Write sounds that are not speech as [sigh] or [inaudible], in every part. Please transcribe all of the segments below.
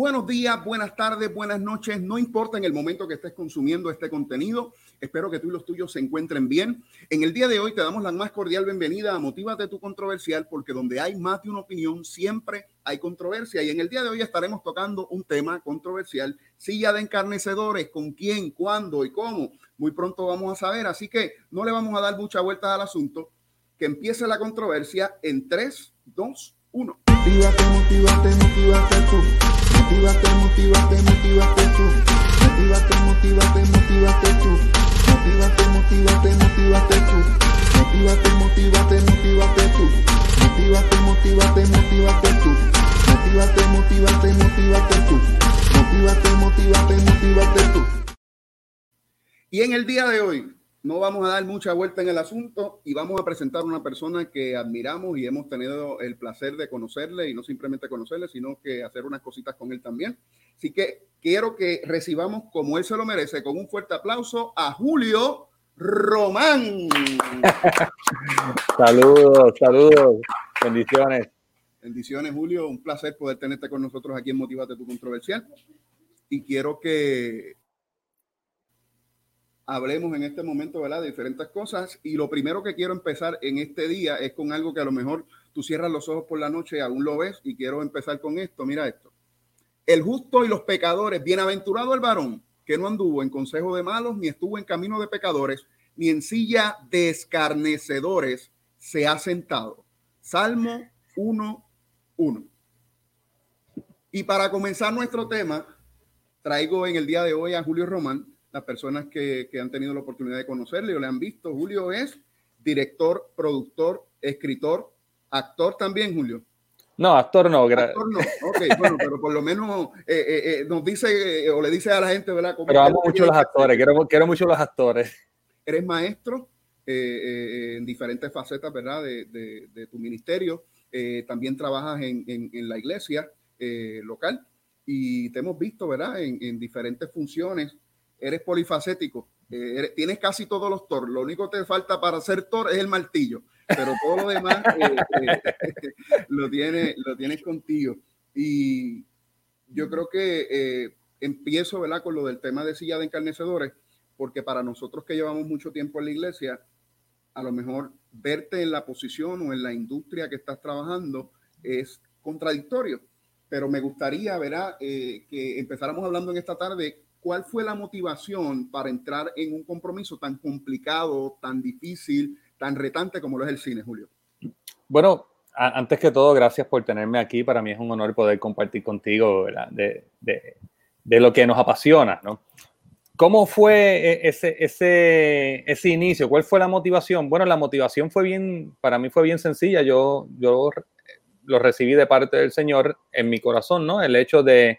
Buenos días, buenas tardes, buenas noches. No importa en el momento que estés consumiendo este contenido. Espero que tú y los tuyos se encuentren bien. En el día de hoy te damos la más cordial bienvenida a Motívate tu controversial porque donde hay más de una opinión siempre hay controversia. Y en el día de hoy estaremos tocando un tema controversial. Silla de encarnecedores, con quién, cuándo y cómo. Muy pronto vamos a saber. Así que no le vamos a dar mucha vuelta al asunto. Que empiece la controversia en 3, 2, 1. Motívate, motívate, motívate tú. Motívate, motívate, motívate tú. Motívate, motívate, motívate tú. Motívate, motívate, motívate tú. Motívate, motívate, motívate tú. Motívate, motívate, motívate tú. Motívate, motívate, motívate tú. Motívate, motívate, motívate tú. Y en el día de hoy no vamos a dar mucha vuelta en el asunto y vamos a presentar a una persona que admiramos y hemos tenido el placer de conocerle y no simplemente conocerle, sino que hacer unas cositas con él también. Así que quiero que recibamos como él se lo merece con un fuerte aplauso a Julio Román. [laughs] saludos, saludos, bendiciones. Bendiciones, Julio. Un placer poder tenerte con nosotros aquí en Motivate tu Controversial. Y quiero que hablemos en este momento, ¿verdad? De diferentes cosas. Y lo primero que quiero empezar en este día es con algo que a lo mejor tú cierras los ojos por la noche y aún lo ves. Y quiero empezar con esto. Mira esto. El justo y los pecadores, bienaventurado el varón que no anduvo en consejo de malos, ni estuvo en camino de pecadores, ni en silla de escarnecedores se ha sentado. Salmo 1.1. Y para comenzar nuestro tema, traigo en el día de hoy a Julio Román, las personas que, que, han tenido la oportunidad de conocerle o le han visto. Julio es director, productor, escritor, actor también, Julio. No, actor no. Actor no. Ok, bueno, pero por lo menos eh, eh, eh, nos dice o le dice a la gente, ¿verdad? Pero amo mucho los actores, quiero, quiero mucho los actores. Eres maestro en diferentes facetas, ¿verdad? De, de, de tu ministerio. también trabajas en, en, en la iglesia local y te hemos visto, ¿verdad? En, en diferentes funciones eres polifacético, eh, tienes casi todos los Thor, lo único que te falta para ser Thor es el martillo, pero todo lo demás [laughs] eh, eh, [laughs] lo, tienes, lo tienes contigo. Y yo creo que empiezo ¿verdad? con lo del tema de silla de encarnecedores, porque para nosotros que llevamos mucho tiempo en la iglesia, a lo mejor verte en la posición o en la industria que estás trabajando es contradictorio. Pero me gustaría, ¿verdad? que empezáramos hablando en esta tarde ¿cuál fue la motivación para entrar en un compromiso tan complicado, tan difícil, tan retante como lo es el cine, Julio? Bueno, antes que todo, gracias por tenerme aquí. Para mí es un honor poder compartir contigo de, de, de, lo que nos apasiona, ¿no? ¿Cómo fue e, ese, ese, ese inicio? ¿Cuál fue la motivación? Bueno, la motivación fue bien, para mí fue bien sencilla. Yo, yo lo recibí de parte del Señor en mi corazón, ¿no? El hecho de,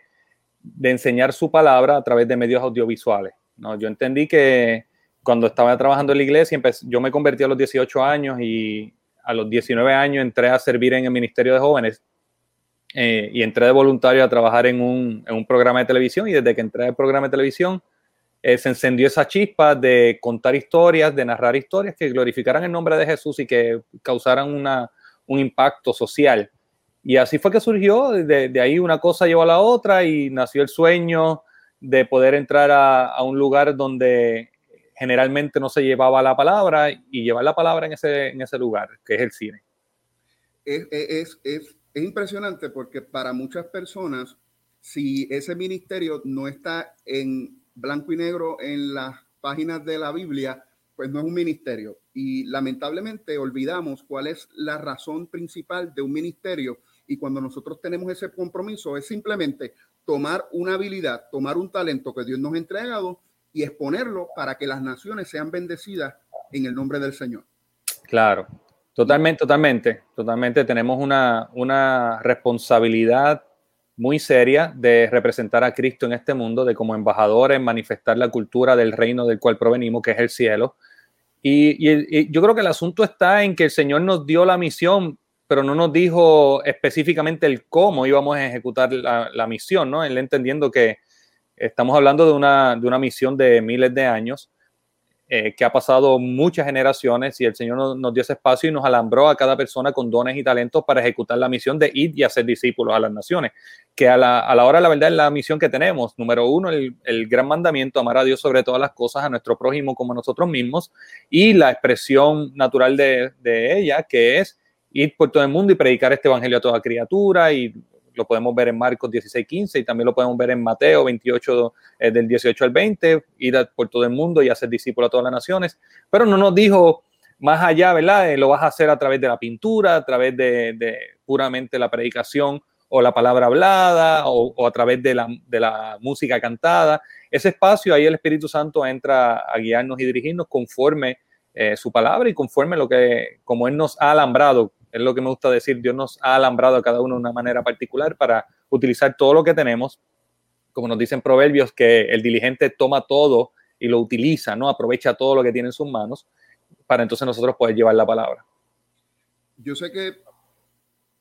de enseñar su palabra a través de medios audiovisuales. ¿no? Yo entendí que cuando estaba trabajando en la iglesia, yo me convertí a los 18 años y a los 19 años entré a servir en el Ministerio de Jóvenes eh, y entré de voluntario a trabajar en un, programa de televisión y desde que entré al programa de televisión eh, se encendió esa chispa de contar historias, de narrar historias que glorificaran el nombre de Jesús y que causaran una, un impacto social. Y así fue que surgió, de, de, ahí una cosa llevó a la otra y nació el sueño de poder entrar a, a, un lugar donde generalmente no se llevaba la palabra y llevar la palabra en ese, en ese lugar, que es el cine. Es, es, es, es impresionante porque para muchas personas, si ese ministerio no está en blanco y negro en las páginas de la Biblia, pues no es un ministerio. Y lamentablemente olvidamos cuál es la razón principal de un ministerio y cuando nosotros tenemos ese compromiso es simplemente tomar una habilidad, tomar un talento que Dios nos ha entregado y exponerlo para que las naciones sean bendecidas en el nombre del Señor. Claro, totalmente, totalmente, totalmente. Tenemos una, una responsabilidad muy seria de representar a Cristo en este mundo, de como embajadores manifestar la cultura del reino del cual provenimos, que es el cielo. Y, y, y, yo creo que el asunto está en que el Señor nos dio la misión pero no nos dijo específicamente el cómo íbamos a ejecutar la, la misión, ¿no? Él entendiendo que estamos hablando de una, de una misión de miles de años, eh, que ha pasado muchas generaciones y el Señor nos, dio ese espacio y nos alambró a cada persona con dones y talentos para ejecutar la misión de ir y hacer discípulos a las naciones, que a la, a la hora la verdad es la misión que tenemos. Número uno, el, el, gran mandamiento, amar a Dios sobre todas las cosas, a nuestro prójimo como a nosotros mismos, y la expresión natural de, de ella, que es ir por todo el mundo y predicar este evangelio a toda criatura y lo podemos ver en Marcos 16, 15 y también lo podemos ver en Mateo 28, eh, del 18 al 20, ir por todo el mundo y hacer discípulos a todas las naciones. Pero no nos dijo más allá, ¿verdad? Eh, lo vas a hacer a través de la pintura, a través de, puramente la predicación o la palabra hablada o, a través de la, de la, música cantada. Ese espacio, ahí el Espíritu Santo entra a guiarnos y dirigirnos conforme eh, su palabra y conforme lo que, como Él nos ha alambrado es lo que me gusta decir, Dios nos ha alambrado a cada uno de una manera particular para utilizar todo lo que tenemos, como nos dicen proverbios, que el diligente toma todo y lo utiliza, ¿no? Aprovecha todo lo que tiene en sus manos para entonces nosotros poder llevar la palabra. Yo sé que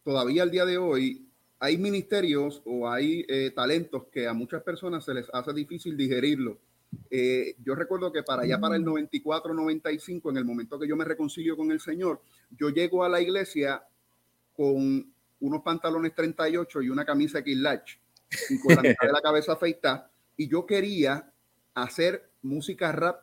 todavía al día de hoy hay ministerios o hay eh, talentos que a muchas personas se les hace difícil digerirlo eh, yo recuerdo que para allá, para el 94, 95, en el momento que yo me reconcilio con el Señor, yo llego a la iglesia con unos pantalones 38 y una camisa X y con la mitad de la cabeza afeitada, y yo quería hacer música rap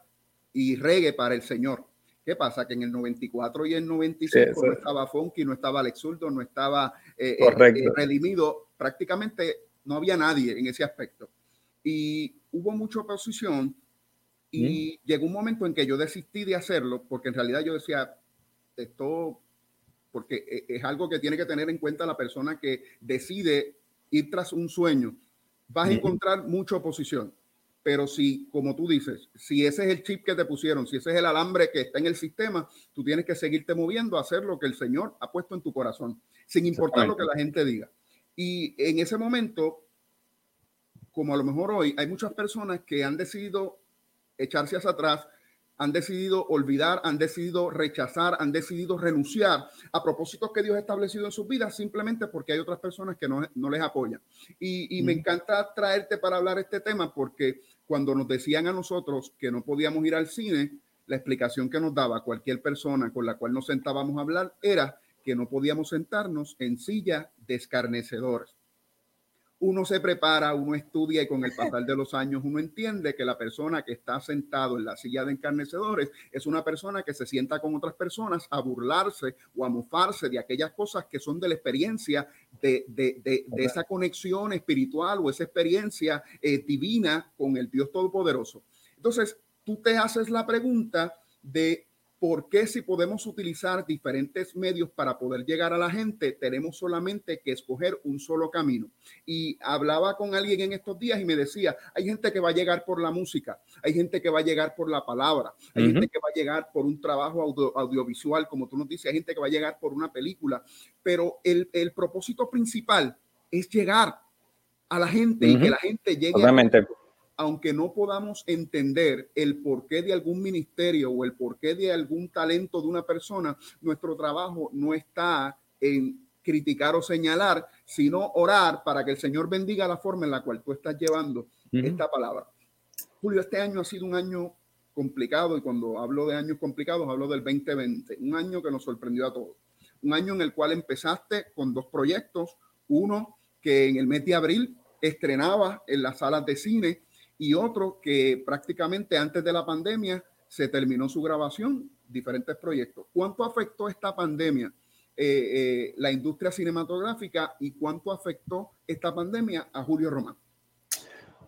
y reggae para el Señor. ¿Qué pasa? Que en el 94 y el 95 no estaba Funky, no estaba Alex Zurdo, no estaba eh, eh, Redimido, prácticamente no había nadie en ese aspecto. Y hubo mucha oposición y llegó un momento en que yo desistí de hacerlo porque en realidad yo decía, esto, porque e, es algo que tiene que tener en cuenta la persona que decide ir tras un sueño. Vas a encontrar mucha oposición, pero si, como tú dices, si ese es el chip que te pusieron, si ese es el alambre que está en el sistema, tú tienes que seguirte moviendo a hacer lo que el Señor ha puesto en tu corazón, sin importar lo que la gente diga. Y en ese momento como a lo mejor hoy hay muchas personas que han decidido echarse hacia atrás, han decidido olvidar, han decidido rechazar, han decidido renunciar a propósitos que Dios ha establecido en sus vidas simplemente porque hay otras personas que no, les apoyan. Y, me encanta traerte para hablar este tema porque cuando nos decían a nosotros que no podíamos ir al cine, la explicación que nos daba cualquier persona con la cual nos sentábamos a hablar era que no podíamos sentarnos en sillas de escarnecedores uno se prepara, uno estudia y con el pasar de los años uno entiende que la persona que está sentado en la silla de encarnecedores es una persona que se sienta con otras personas a burlarse o a mofarse de aquellas cosas que son de la experiencia de, esa conexión espiritual o esa experiencia eh, divina con el Dios Todopoderoso. Entonces, tú te haces la pregunta de ¿Por qué si podemos utilizar diferentes medios para poder llegar a la gente, tenemos solamente que escoger un solo camino? Y hablaba con alguien en estos días y me decía, hay gente que va a llegar por la música, hay gente que va a llegar por la palabra, hay gente que va a llegar por un trabajo audiovisual, como tú nos dices, hay gente que va a llegar por una película, pero el, propósito principal es llegar a la gente y que la gente llegue Obviamente aunque no podamos entender el porqué de algún ministerio o el porqué de algún talento de una persona, nuestro trabajo no está en criticar o señalar, sino orar para que el Señor bendiga la forma en la cual tú estás llevando esta palabra. Julio, este año ha sido un año complicado y cuando hablo de años complicados hablo del 2020, un año que nos sorprendió a todos, un año en el cual empezaste con dos proyectos, uno que en el mes de abril estrenaba en las salas de cine y otro que prácticamente antes de la pandemia se terminó su grabación, diferentes proyectos. ¿Cuánto afectó esta pandemia eh, eh, la industria cinematográfica y cuánto afectó esta pandemia a Julio Román?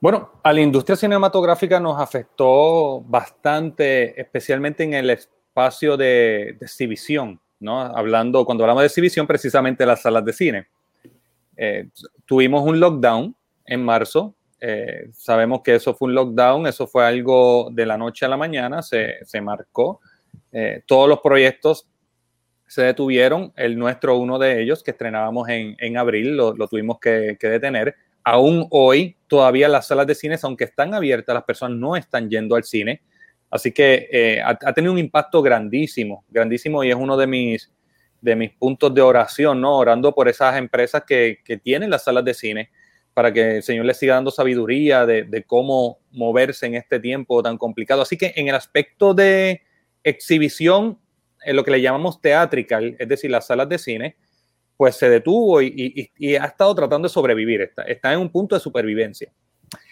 Bueno, a la industria cinematográfica nos afectó bastante, especialmente en el espacio de, exhibición, ¿no? Hablando, cuando hablamos de exhibición, precisamente las salas de cine. Eh, tuvimos un lockdown en marzo eh, sabemos que eso fue un lockdown, eso fue algo de la noche a la mañana, se, se marcó. Eh, todos los proyectos se detuvieron, el nuestro, uno de ellos, que estrenábamos en, en abril, lo, lo tuvimos que, que, detener. Aún hoy, todavía las salas de cines, aunque están abiertas, las personas no están yendo al cine. Así que eh, ha, ha, tenido un impacto grandísimo, grandísimo y es uno de mis, de mis puntos de oración, ¿no? Orando por esas empresas que, que tienen las salas de cine para que el Señor les siga dando sabiduría de, cómo moverse en este tiempo tan complicado. Así que en el aspecto de exhibición, en lo que le llamamos teatrical, es decir, las salas de cine, pues se detuvo y, ha estado tratando de sobrevivir, está, está, en un punto de supervivencia.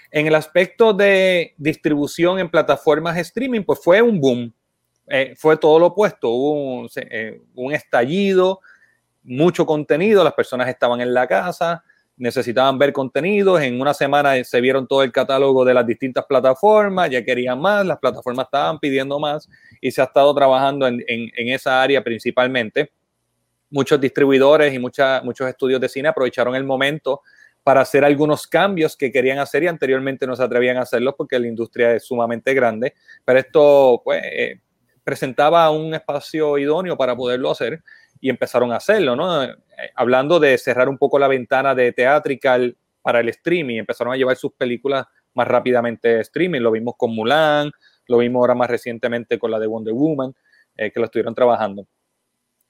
En el aspecto de distribución en plataformas streaming, pues fue un boom, eh, fue todo lo opuesto, hubo eh, un estallido, mucho contenido, las personas estaban en la casa, necesitaban ver contenidos, en una semana se vieron todo el catálogo de las distintas plataformas, ya querían más, las plataformas estaban pidiendo más y se ha estado trabajando en, en, esa área principalmente. Muchos distribuidores y mucha, muchos estudios de cine aprovecharon el momento para hacer algunos cambios que querían hacer y anteriormente no se atrevían a hacerlos porque la industria es sumamente grande, pero esto pues, eh, presentaba un espacio idóneo para poderlo hacer y empezaron a hacerlo, ¿no? Eh, hablando de cerrar un poco la ventana de teatrical para el streaming, empezaron a llevar sus películas más rápidamente a streaming, lo vimos con Mulan, lo vimos ahora más recientemente con la de Wonder Woman, eh, que lo estuvieron trabajando.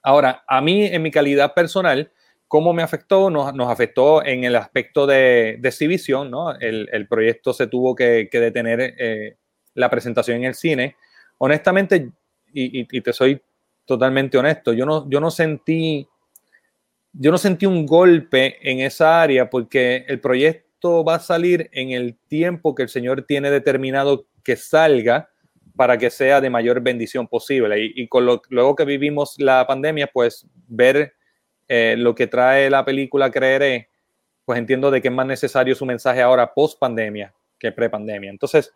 Ahora, a mí, en mi calidad personal, ¿cómo me afectó? Nos, nos afectó en el aspecto de, de exhibición, ¿no? El, el, proyecto se tuvo que, detener eh, la presentación en el cine. Honestamente, y, te soy totalmente honesto, yo no, yo no sentí, yo no sentí un golpe en esa área porque el proyecto va a salir en el tiempo que el Señor tiene determinado que salga para que sea de mayor bendición posible. Y, con lo, luego que vivimos la pandemia, pues ver eh, lo que trae la película Creeré, pues entiendo de que es más necesario su mensaje ahora post pandemia que pre pandemia. Entonces,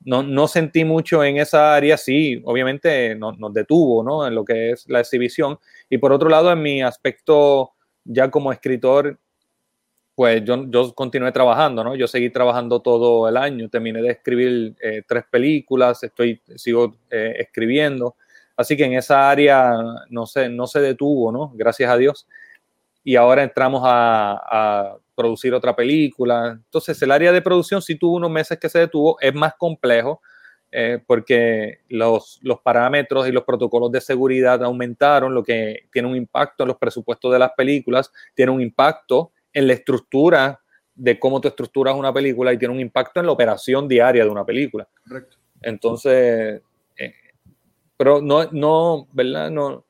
no, no, sentí mucho en esa área, sí, obviamente nos, nos detuvo, ¿no? En lo que es la exhibición. Y por otro lado, en mi aspecto ya como escritor, pues yo, yo continué trabajando, ¿no? Yo seguí trabajando todo el año, terminé de escribir eh, tres películas, estoy, sigo eh, escribiendo, así que en esa área no se, no se detuvo, ¿no? Gracias a Dios. Y ahora entramos a, a, producir otra película. Entonces el área de producción sí tuvo unos meses que se detuvo, es más complejo. Eh, porque los, los parámetros y los protocolos de seguridad aumentaron, lo que tiene un impacto en los presupuestos de las películas, tiene un impacto en la estructura de cómo tú estructuras una película y tiene un impacto en la operación diaria de una película. Correcto. Entonces, eh, pero no, no, ¿verdad? No,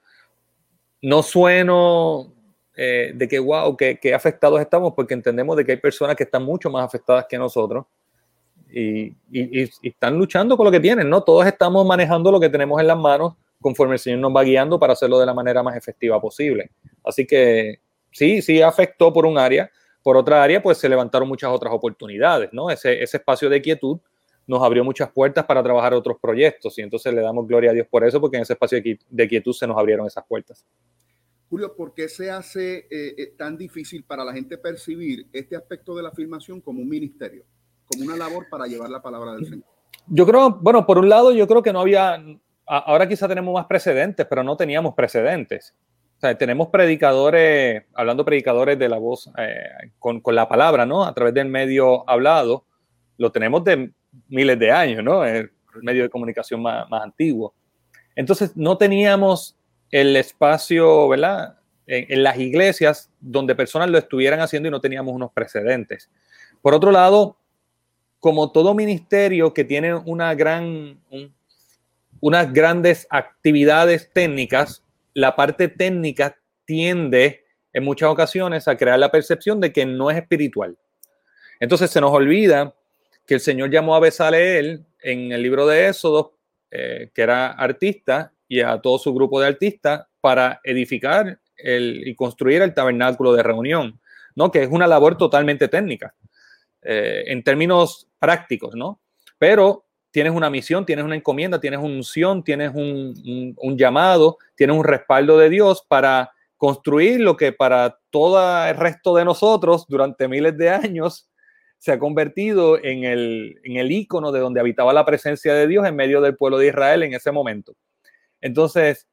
no sueno eh, de que, wow, que, que, afectados estamos, porque entendemos de que hay personas que están mucho más afectadas que nosotros y, y, y, están luchando con lo que tienen, ¿no? Todos estamos manejando lo que tenemos en las manos conforme el Señor nos va guiando para hacerlo de la manera más efectiva posible. Así que sí, sí afectó por un área, por otra área, pues se levantaron muchas otras oportunidades, ¿no? Ese, ese espacio de quietud nos abrió muchas puertas para trabajar otros proyectos y entonces le damos gloria a Dios por eso, porque en ese espacio de quietud se nos abrieron esas puertas. Julio, ¿por qué se hace eh, eh, tan difícil para la gente percibir este aspecto de la afirmación como un ministerio, como una labor para llevar la palabra del Señor? Yo creo, bueno, por un lado, yo creo que no había, ahora quizá tenemos más precedentes, pero no teníamos precedentes. O sea, tenemos predicadores, hablando predicadores de la voz eh, con, con, la palabra, ¿no? A través del medio hablado, lo tenemos de miles de años, ¿no? El medio de comunicación más, más antiguo. Entonces, no teníamos el espacio, ¿verdad? En, las iglesias donde personas lo estuvieran haciendo y no teníamos unos precedentes. Por otro lado, como todo ministerio que tiene unas grandes actividades técnicas, la parte técnica tiende en muchas ocasiones a crear la percepción de que no es espiritual. Entonces se nos olvida que el Señor llamó a Besaleel en el libro de Éxodo, eh, que era artista, y a todo su grupo de artistas para edificar el, y construir el tabernáculo de reunión, ¿no? que es una labor totalmente técnica eh, en términos prácticos, ¿no? Pero tienes una misión, tienes una encomienda, tienes una unción, tienes un, un, llamado, tienes un respaldo de Dios para construir lo que para todo el resto de nosotros durante miles de años se ha convertido en el, en el ícono de donde habitaba la presencia de Dios en medio del pueblo de Israel en ese momento. Entonces,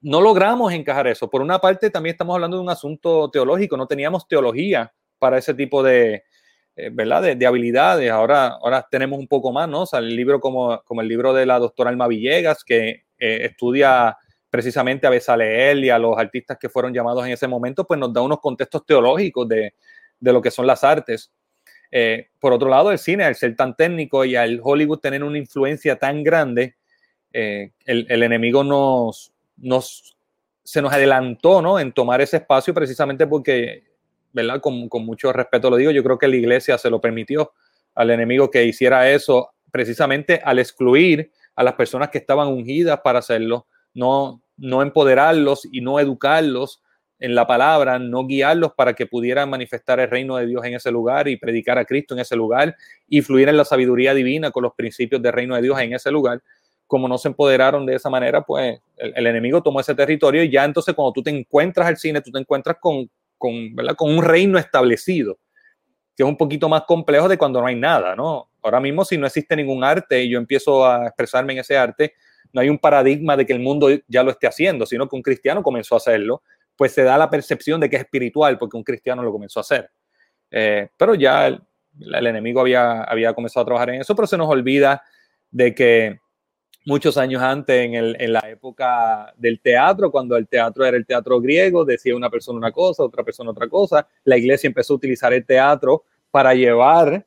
no logramos encajar eso. Por una parte, también estamos hablando de un asunto teológico, no teníamos teología para ese tipo de, eh, ¿verdad? De, de, habilidades. Ahora, ahora tenemos un poco más, ¿no? El libro como, como el libro de la doctora Alma Villegas, que eh, estudia precisamente a Besaleel y a los artistas que fueron llamados en ese momento, pues nos da unos contextos teológicos de, de lo que son las artes. Eh, por otro lado, el cine, al ser tan técnico y al Hollywood tener una influencia tan grande, eh, el, el, enemigo nos, nos, se nos adelantó ¿no? en tomar ese espacio precisamente porque, ¿verdad? Con, con mucho respeto lo digo, yo creo que la iglesia se lo permitió al enemigo que hiciera eso precisamente al excluir a las personas que estaban ungidas para hacerlo, no, no empoderarlos y no educarlos en la palabra, no guiarlos para que pudieran manifestar el reino de Dios en ese lugar y predicar a Cristo en ese lugar y fluir en la sabiduría divina con los principios del reino de Dios en ese lugar. Como no se empoderaron de esa manera, pues el, enemigo tomó ese territorio y ya entonces cuando tú te encuentras al cine, tú te encuentras con, con, ¿verdad? con un reino establecido, que es un poquito más complejo de cuando no hay nada, ¿no? Ahora mismo si no existe ningún arte y yo empiezo a expresarme en ese arte, no hay un paradigma de que el mundo ya lo esté haciendo, sino que un cristiano comenzó a hacerlo pues se da la percepción de que es espiritual porque un cristiano lo comenzó a hacer. Eh, pero ya el, enemigo había, había comenzado a trabajar en eso, pero se nos olvida de que muchos años antes, en, en, la época del teatro, cuando el teatro era el teatro griego, decía una persona una cosa, otra persona otra cosa, la iglesia empezó a utilizar el teatro para llevar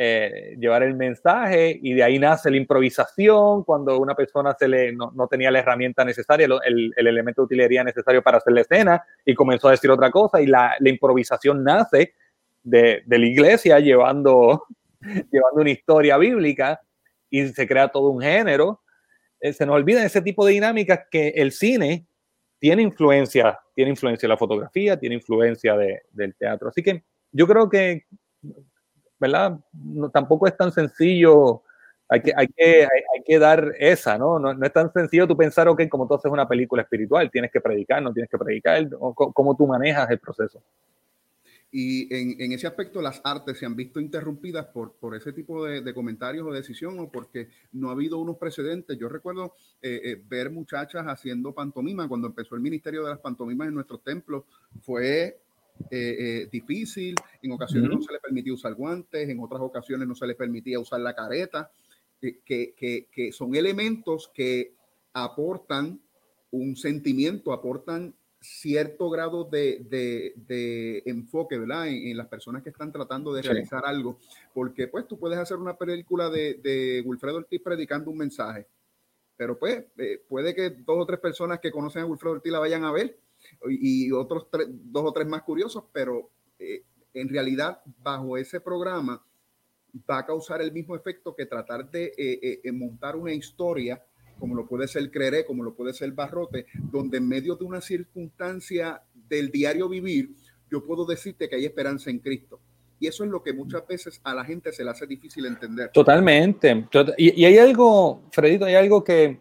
eh, llevar el mensaje y de ahí nace la improvisación, cuando una persona se le, no, tenía la herramienta necesaria, el, el, elemento de utilería necesario para hacer la escena y comenzó a decir otra cosa y la, la improvisación nace de, de, la iglesia llevando, [laughs] llevando una historia bíblica y se crea todo un género. Eh, se nos olvida ese tipo de dinámicas que el cine tiene influencia, tiene influencia de la fotografía, tiene influencia de, del teatro. Así que yo creo que ¿verdad? No, tampoco es tan sencillo, hay que, hay que, hay, que dar esa, ¿no? ¿no? ¿no? es tan sencillo tú pensar, ok, como tú haces una película espiritual, tienes que predicar, no tienes que predicar, cómo tú manejas el proceso. Y en, en, ese aspecto las artes se han visto interrumpidas por, por ese tipo de, de, comentarios o decisión o porque no ha habido unos precedentes. Yo recuerdo eh, eh, ver muchachas haciendo pantomima cuando empezó el ministerio de las pantomimas en nuestros templos. Fue eh, eh, difícil, en ocasiones no se le permitía usar guantes, en otras ocasiones no se le permitía usar la careta, que, que, que son elementos que aportan un sentimiento, aportan cierto grado de, de, de enfoque, ¿verdad? En, en, las personas que están tratando de sí. realizar algo, porque pues tú puedes hacer una película de, de Wilfredo Ortiz predicando un mensaje, pero pues eh, puede que dos o tres personas que conocen a Wilfredo Ortiz la vayan a ver, y otros tres, dos o tres más curiosos, pero eh, en realidad bajo ese programa va a causar el mismo efecto que tratar de eh, montar una historia como lo puede ser Crere, como lo puede ser Barrote, donde en medio de una circunstancia del diario vivir, yo puedo decirte que hay esperanza en Cristo. Y eso es lo que muchas veces a la gente se le hace difícil entender. Totalmente. Y, y hay algo, Fredito, hay algo que,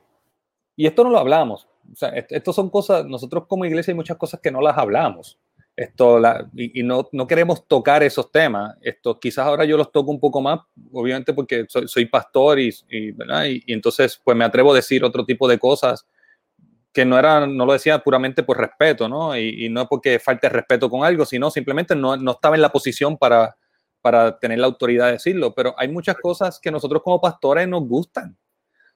y esto no lo hablamos, o sea, esto son cosas, nosotros como iglesia hay muchas cosas que no las hablamos. Esto, la, y, no, no, queremos tocar esos temas. Esto, quizás ahora yo los toco un poco más, obviamente porque soy, soy pastor y, y, y, entonces pues me atrevo a decir otro tipo de cosas que no eran, no lo decía puramente por respeto, ¿no? Y, y no porque falte respeto con algo, sino simplemente no, no estaba en la posición para, para tener la autoridad de decirlo. Pero hay muchas cosas que nosotros como pastores nos gustan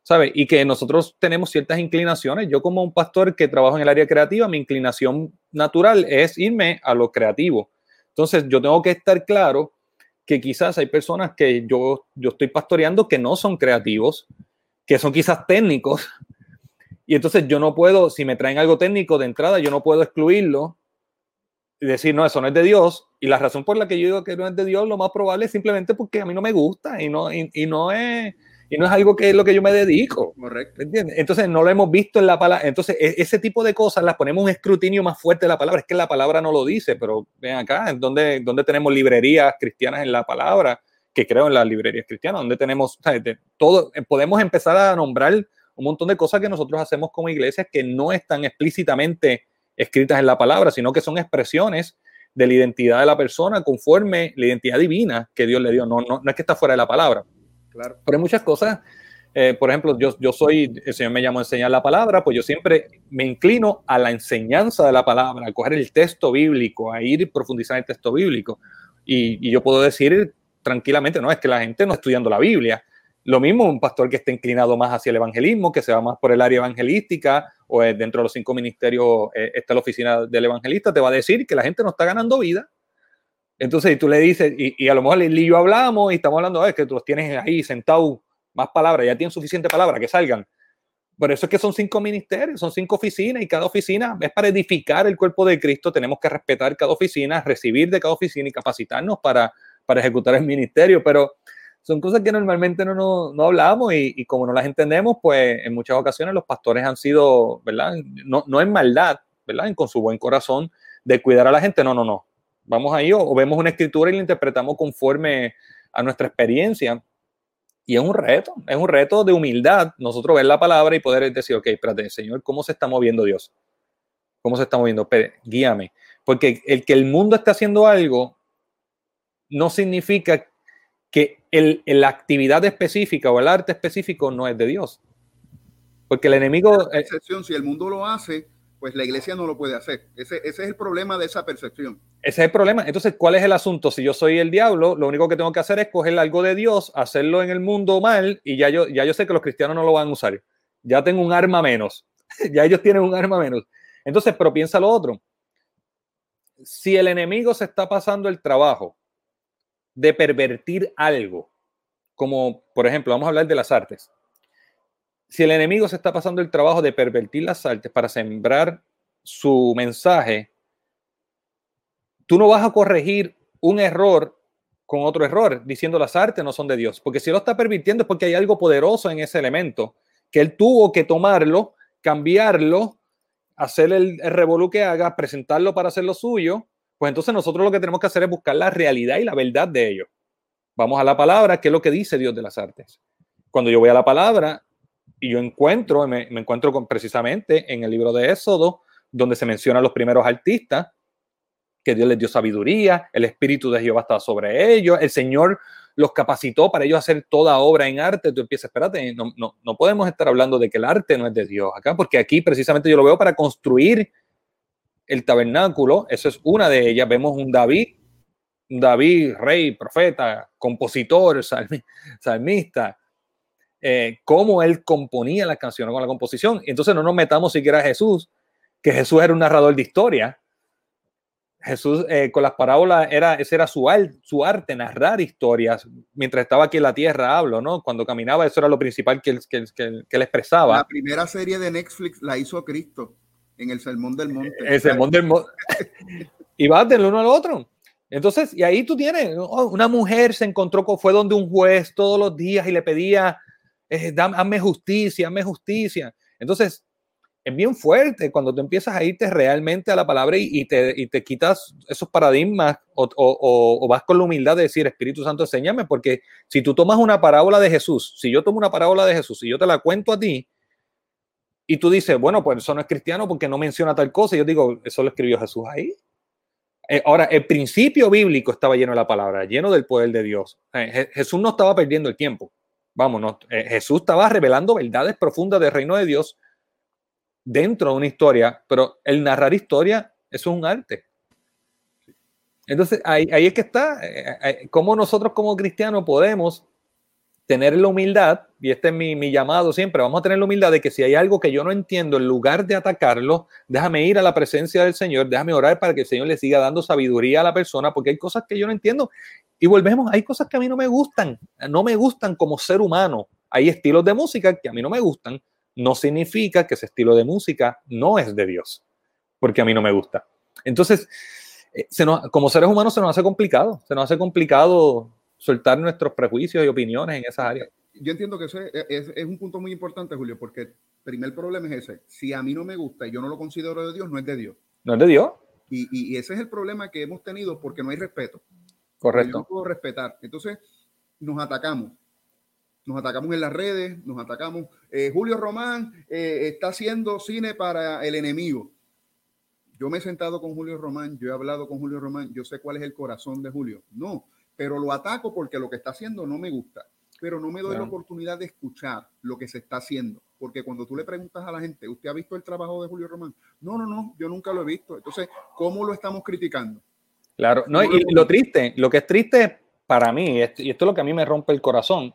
¿sabes? Y que nosotros tenemos ciertas inclinaciones. Yo como un pastor que trabajo en el área creativa, mi inclinación natural es irme a lo creativo. Entonces, yo tengo que estar claro que quizás hay personas que yo, yo estoy pastoreando que no son creativos, que son quizás técnicos. Y entonces yo no puedo, si me traen algo técnico de entrada, yo no puedo excluirlo y decir, no, eso no es de Dios. Y la razón por la que yo digo que no es de Dios, lo más probable es simplemente porque a mí no me gusta y no, y, y no es y no es algo que es lo que yo me dedico. Correcto. ¿Entiendes? Entonces no lo hemos visto en la palabra. Entonces e, ese tipo de cosas las ponemos un escrutinio más fuerte de la palabra. Es que la palabra no lo dice, pero ven acá, donde, donde tenemos librerías cristianas en la palabra, que creo en las librerías cristianas, donde tenemos ¿sabes? De todo, eh, podemos empezar a nombrar un montón de cosas que nosotros hacemos como iglesias que no están explícitamente escritas en la palabra, sino que son expresiones de la identidad de la persona conforme la identidad divina que Dios le dio. No, no, no es que está fuera de la palabra. Claro. Pero hay muchas cosas, eh, por ejemplo, yo, yo soy, el Señor me llamó a enseñar la palabra, pues yo siempre me inclino a la enseñanza de la palabra, a coger el texto bíblico, a ir y profundizar el texto bíblico. Y, y yo puedo decir tranquilamente, no, es que la gente no está estudiando la Biblia. Lo mismo un pastor que esté inclinado más hacia el evangelismo, que se va más por el área evangelística, o dentro de los cinco ministerios eh, está la oficina del evangelista, te va a decir que la gente no está ganando vida Entonces, tú le dices, y, a lo mejor él y yo hablamos y estamos hablando, es que tú los tienes ahí sentado más palabras, ya tienen suficiente palabra, que salgan. Por eso es que son cinco ministerios, son cinco oficinas y cada oficina es para edificar el cuerpo de Cristo. Tenemos que respetar cada oficina, recibir de cada oficina y capacitarnos para, para ejecutar el ministerio. Pero son cosas que normalmente no, no, no hablamos y, y, como no las entendemos, pues en muchas ocasiones los pastores han sido, ¿verdad? No, no en maldad, ¿verdad? con su buen corazón de cuidar a la gente. No, no, no. Vamos ahí o, o vemos una escritura y la interpretamos conforme a nuestra experiencia y es un reto, es un reto de humildad nosotros ver la palabra y poder decir, ok, espérate, Señor, ¿cómo se está moviendo Dios? ¿Cómo se está moviendo? guíame. Porque el que el mundo esté haciendo algo no significa que el, la actividad específica o el arte específico no es de Dios. Porque el enemigo... Eh, si el mundo lo hace, pues la iglesia no lo puede hacer. Ese, es el problema de esa percepción. Ese es el problema. Entonces, ¿cuál es el asunto? Si yo soy el diablo, lo único que tengo que hacer es coger algo de Dios, hacerlo en el mundo mal y ya yo, ya yo sé que los cristianos no lo van a usar. Ya tengo un arma menos. [laughs] ya ellos tienen un arma menos. Entonces, pero piensa lo otro. Si el enemigo se está pasando el trabajo de pervertir algo, como por ejemplo, vamos a hablar de las artes si el enemigo se está pasando el trabajo de pervertir las artes para sembrar su mensaje, tú no vas a corregir un error con otro error, diciendo las artes no son de Dios. Porque si lo está permitiendo es porque hay algo poderoso en ese elemento, que él tuvo que tomarlo, cambiarlo, hacer el, el que haga, presentarlo para hacer lo suyo. Pues entonces nosotros lo que tenemos que hacer es buscar la realidad y la verdad de ello. Vamos a la palabra, que es lo que dice Dios de las artes. Cuando yo voy a la palabra, y yo encuentro, me, encuentro precisamente en el libro de Éxodo, donde se mencionan los primeros artistas, que Dios les dio sabiduría, el Espíritu de Jehová estaba sobre ellos, el Señor los capacitó para ellos hacer toda obra en arte. Tú empiezas, espérate, no, no, no podemos estar hablando de que el arte no es de Dios acá, porque aquí precisamente yo lo veo para construir el tabernáculo, eso es una de ellas. Vemos un David, un David, rey, profeta, compositor, salmista, eh, cómo él componía las canciones con la composición. Entonces no nos metamos siquiera a Jesús, que Jesús era un narrador de historia. Jesús eh, con las parábolas era, ese era su, su arte, narrar historias. Mientras estaba aquí en la tierra, hablo, ¿no? Cuando caminaba, eso era lo principal que él, que, que, que él expresaba. La primera serie de Netflix la hizo Cristo en el Sermón del Monte. El Sermón del Monte. y va del uno al otro. Entonces, y ahí tú tienes, una mujer se encontró, fue donde un juez todos los días y le pedía eh, hazme justicia, hazme justicia. Entonces, es bien fuerte cuando tú empiezas a irte realmente a la palabra y, te, y te, quitas esos paradigmas o, o, o, vas con la humildad de decir, Espíritu Santo, enséñame, porque si tú tomas una parábola de Jesús, si yo tomo una parábola de Jesús y yo te la cuento a ti, y tú dices, bueno, pues eso no es cristiano porque no menciona tal cosa, y yo digo, eso lo escribió Jesús ahí. Eh, ahora, el principio bíblico estaba lleno de la palabra, lleno del poder de Dios. Eh, Jesús no estaba perdiendo el tiempo. Vámonos, eh, Jesús estaba revelando verdades profundas del reino de Dios dentro de una historia, pero el narrar historia, es un arte. Entonces, ahí, ahí es que está, eh, eh, cómo nosotros como cristianos podemos tener la humildad, y este es mi, mi, llamado siempre, vamos a tener la humildad de que si hay algo que yo no entiendo, en lugar de atacarlo, déjame ir a la presencia del Señor, déjame orar para que el Señor le siga dando sabiduría a la persona, porque hay cosas que yo no entiendo y volvemos, hay cosas que a mí no me gustan, no me gustan como ser humano. Hay estilos de música que a mí no me gustan. No significa que ese estilo de música no es de Dios, porque a mí no me gusta. Entonces, eh, se nos, como seres humanos se nos hace complicado, se nos hace complicado soltar nuestros prejuicios y opiniones en esas áreas. Yo entiendo que eso es, es, es un punto muy importante, Julio, porque el primer problema es ese. Si a mí no me gusta y yo no lo considero de Dios, no es de Dios. No es de Dios. Y, y, y ese es el problema que hemos tenido porque no hay respeto. Correcto. no puedo respetar. Entonces, nos atacamos. Nos atacamos en las redes, nos atacamos. Eh, Julio Román eh, está haciendo cine para el enemigo. Yo me he sentado con Julio Román, yo he hablado con Julio Román, yo sé cuál es el corazón de Julio. No, pero lo ataco porque lo que está haciendo no me gusta. Pero no me doy la oportunidad de escuchar lo que se está haciendo. Porque cuando tú le preguntas a la gente, ¿usted ha visto el trabajo de Julio Román? No, no, no, yo nunca lo he visto. Entonces, ¿cómo lo estamos criticando? Claro, no, y lo triste, lo que es triste para mí, y esto es lo que a mí me rompe el corazón,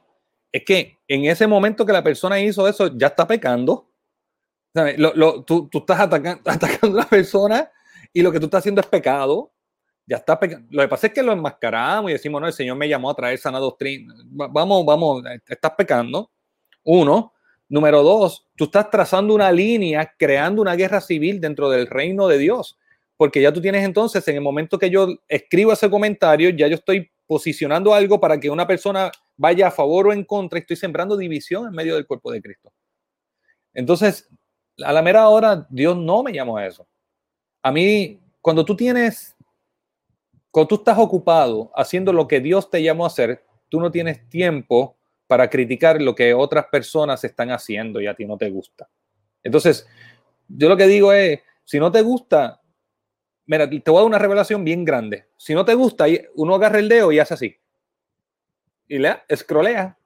es que en ese momento que la persona hizo eso, ya está pecando. Lo, lo, tú, tú, estás atacando, [laughs] atacando a la persona y lo que tú estás haciendo es pecado. Ya está Lo que pasa es que lo enmascaramos y decimos, no, el Señor me llamó a traer sana doctrina. Vamos, vamos, estás pecando. Uno. Número dos, tú estás trazando una línea, creando una guerra civil dentro del reino de Dios. Porque ya tú tienes entonces, en el momento que yo escribo ese comentario, ya yo estoy posicionando algo para que una persona vaya a favor o en contra. Estoy sembrando división en medio del cuerpo de Cristo. Entonces, a la mera hora, Dios no me llamó a eso. A mí, cuando tú tienes cuando tú estás ocupado haciendo lo que Dios te llamó a hacer, tú no tienes tiempo para criticar lo que otras personas están haciendo y a ti no te gusta. Entonces, yo lo que digo es, si no te gusta, mira, te voy a dar una revelación bien grande. Si no te gusta, uno agarra el dedo y hace así. Y le escrolea.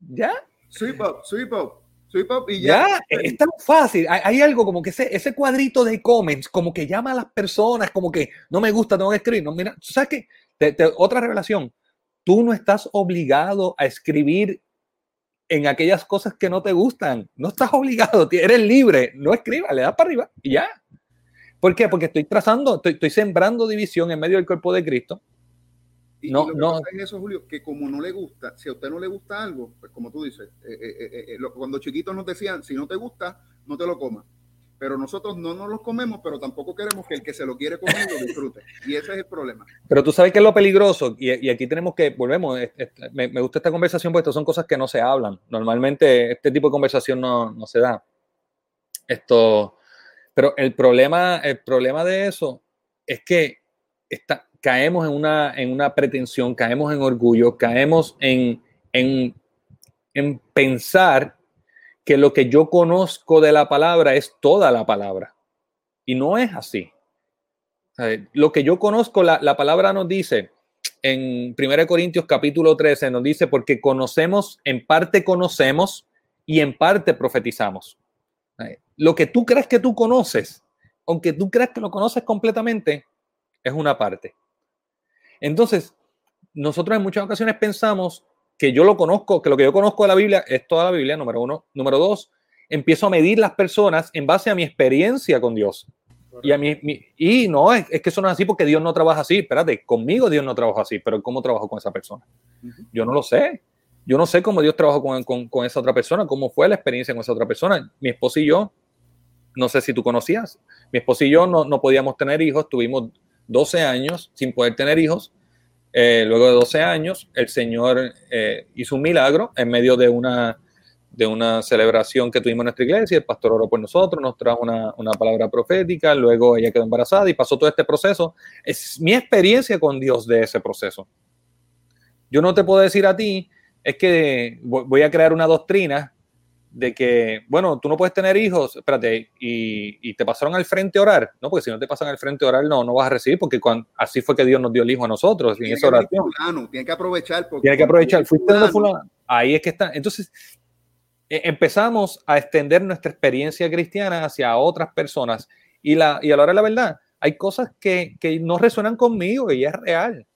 ¿Ya? Sweep up, sweep up ya. es tan fácil. Hay, algo como que ese, ese cuadrito de comments, como que llama a las personas, como que no me gusta, tengo que escribir. No, mira, ¿sabes qué? otra revelación. Tú no estás obligado a escribir en aquellas cosas que no te gustan. No estás obligado, eres libre. No escriba, le das para arriba y ya. ¿Por qué? Porque estoy trazando, estoy, estoy sembrando división en medio del cuerpo de Cristo y, no, lo que no. es eso, Julio, que como no le gusta, si a usted no le gusta algo, pues como tú dices, eh, eh, eh, cuando chiquitos nos decían, si no te gusta, no te lo comas. Pero nosotros no nos los comemos, pero tampoco queremos que el que se lo quiere comer lo disfrute. Y ese es el problema. Pero tú sabes que es lo peligroso, y, aquí tenemos que, volvemos, me, me, gusta esta conversación porque estas son cosas que no se hablan. Normalmente este tipo de conversación no, no se da. Esto, pero el problema, el problema de eso es que está, caemos en una, en una pretensión, caemos en orgullo, caemos en, en, en pensar que lo que yo conozco de la palabra es toda la palabra. Y no es así. Lo que yo conozco, la, la palabra nos dice en 1 Corintios capítulo 13, nos dice, porque conocemos, en parte conocemos y en parte profetizamos. Lo que tú crees que tú conoces, aunque tú creas que lo conoces completamente, es una parte. Entonces, nosotros en muchas ocasiones pensamos que yo lo conozco, que lo que yo conozco de la Biblia es toda la Biblia, número uno. Número dos, empiezo a medir las personas en base a mi experiencia con Dios. Y, a mí, y no, es, que eso no es así porque Dios no trabaja así. Espérate, conmigo Dios no trabaja así, pero ¿cómo trabajo con esa persona? Yo no lo sé. Yo no sé cómo Dios trabajó con, con, esa otra persona, cómo fue la experiencia con esa otra persona. Mi esposo y yo, no sé si tú conocías, mi esposo y yo no, no podíamos tener hijos, tuvimos 12 años sin poder tener hijos. Eh, luego de 12 años, el Señor eh, hizo un milagro en medio de una, de una celebración que tuvimos en nuestra iglesia. El pastor oró por nosotros, nos trajo una, una, palabra profética, luego ella quedó embarazada y pasó todo este proceso. Es mi experiencia con Dios de ese proceso. Yo no te puedo decir a ti, es que voy a crear una doctrina de que, bueno, tú no puedes tener hijos, espérate, y, te pasaron al frente a orar. No, porque si no te pasan al frente a orar, no, no vas a recibir, porque cuando, así fue que Dios nos dio el hijo a nosotros, tiene esa oración. tiene que aprovechar. tiene que aprovechar. Fuiste fulano. Ahí es que está. Entonces, e, empezamos a extender nuestra experiencia cristiana hacia otras personas. Y, la, y a la hora de la verdad, hay cosas que, que no resuenan conmigo y es real.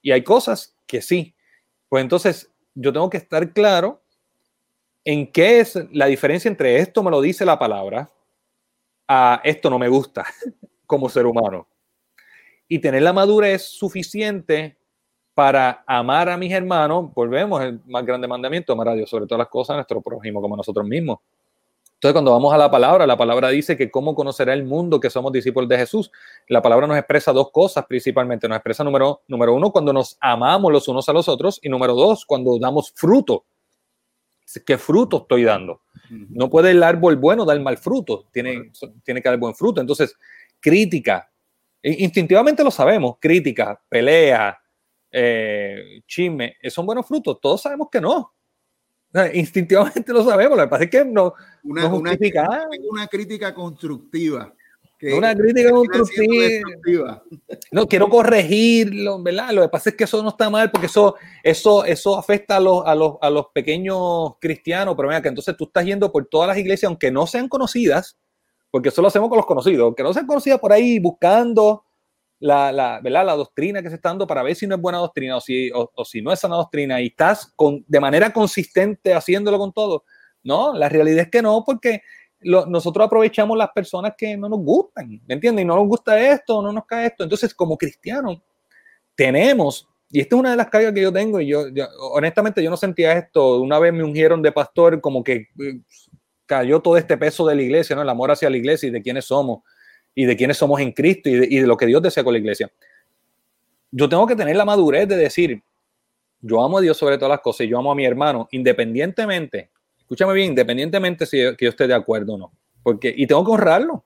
Y hay cosas que sí. Pues entonces, yo tengo que estar claro en qué es la diferencia entre esto me lo dice la palabra a esto no me gusta [laughs] como ser humano. Y tener la madurez suficiente para amar a mis hermanos, volvemos, el más grande mandamiento, amar a Dios sobre todas las cosas, a nuestro prójimo como nosotros mismos. Entonces, cuando vamos a la palabra, la palabra dice que cómo conocerá el mundo que somos discípulos de Jesús. La palabra nos expresa dos cosas principalmente. Nos expresa número, número uno, cuando nos amamos los unos a los otros, y número dos, cuando damos fruto qué fruto estoy dando. No puede el árbol bueno dar mal fruto, tiene, tiene que dar buen fruto. Entonces, crítica, instintivamente lo sabemos, crítica, pelea, eh, chisme, son buenos frutos. Todos sabemos que no. [laughs] instintivamente lo sabemos, lo que pasa es que no, una, una crítica constructiva una crítica constructiva. No, quiero corregirlo, ¿verdad? Lo que pasa es que eso no está mal porque eso, eso, eso afecta a los, a, los, a los pequeños cristianos, pero mira que entonces tú estás yendo por todas las iglesias, aunque no sean conocidas, porque eso lo hacemos con los conocidos, aunque no sean conocidas por ahí buscando la, la, ¿verdad? la doctrina que se está dando para ver si no es buena doctrina o si, o, si no es sana doctrina y estás con, de manera consistente haciéndolo con todo. No, la realidad es que no, porque nosotros aprovechamos las personas que no nos gustan, ¿me entiendes? Y no nos gusta esto, no nos cae esto. Entonces, como cristianos, tenemos, y esta es una de las cargas que yo tengo, y yo, honestamente yo no sentía esto, una vez me ungieron de pastor, como que eh, cayó todo este peso de la iglesia, ¿no? El amor hacia la iglesia y de quiénes somos, y de quiénes somos en Cristo, y de, y de lo que Dios desea con la iglesia. Yo tengo que tener la madurez de decir, yo amo a Dios sobre todas las cosas y yo amo a mi hermano, independientemente escúchame bien, independientemente si yo, que yo esté de acuerdo o no, porque, y tengo que honrarlo,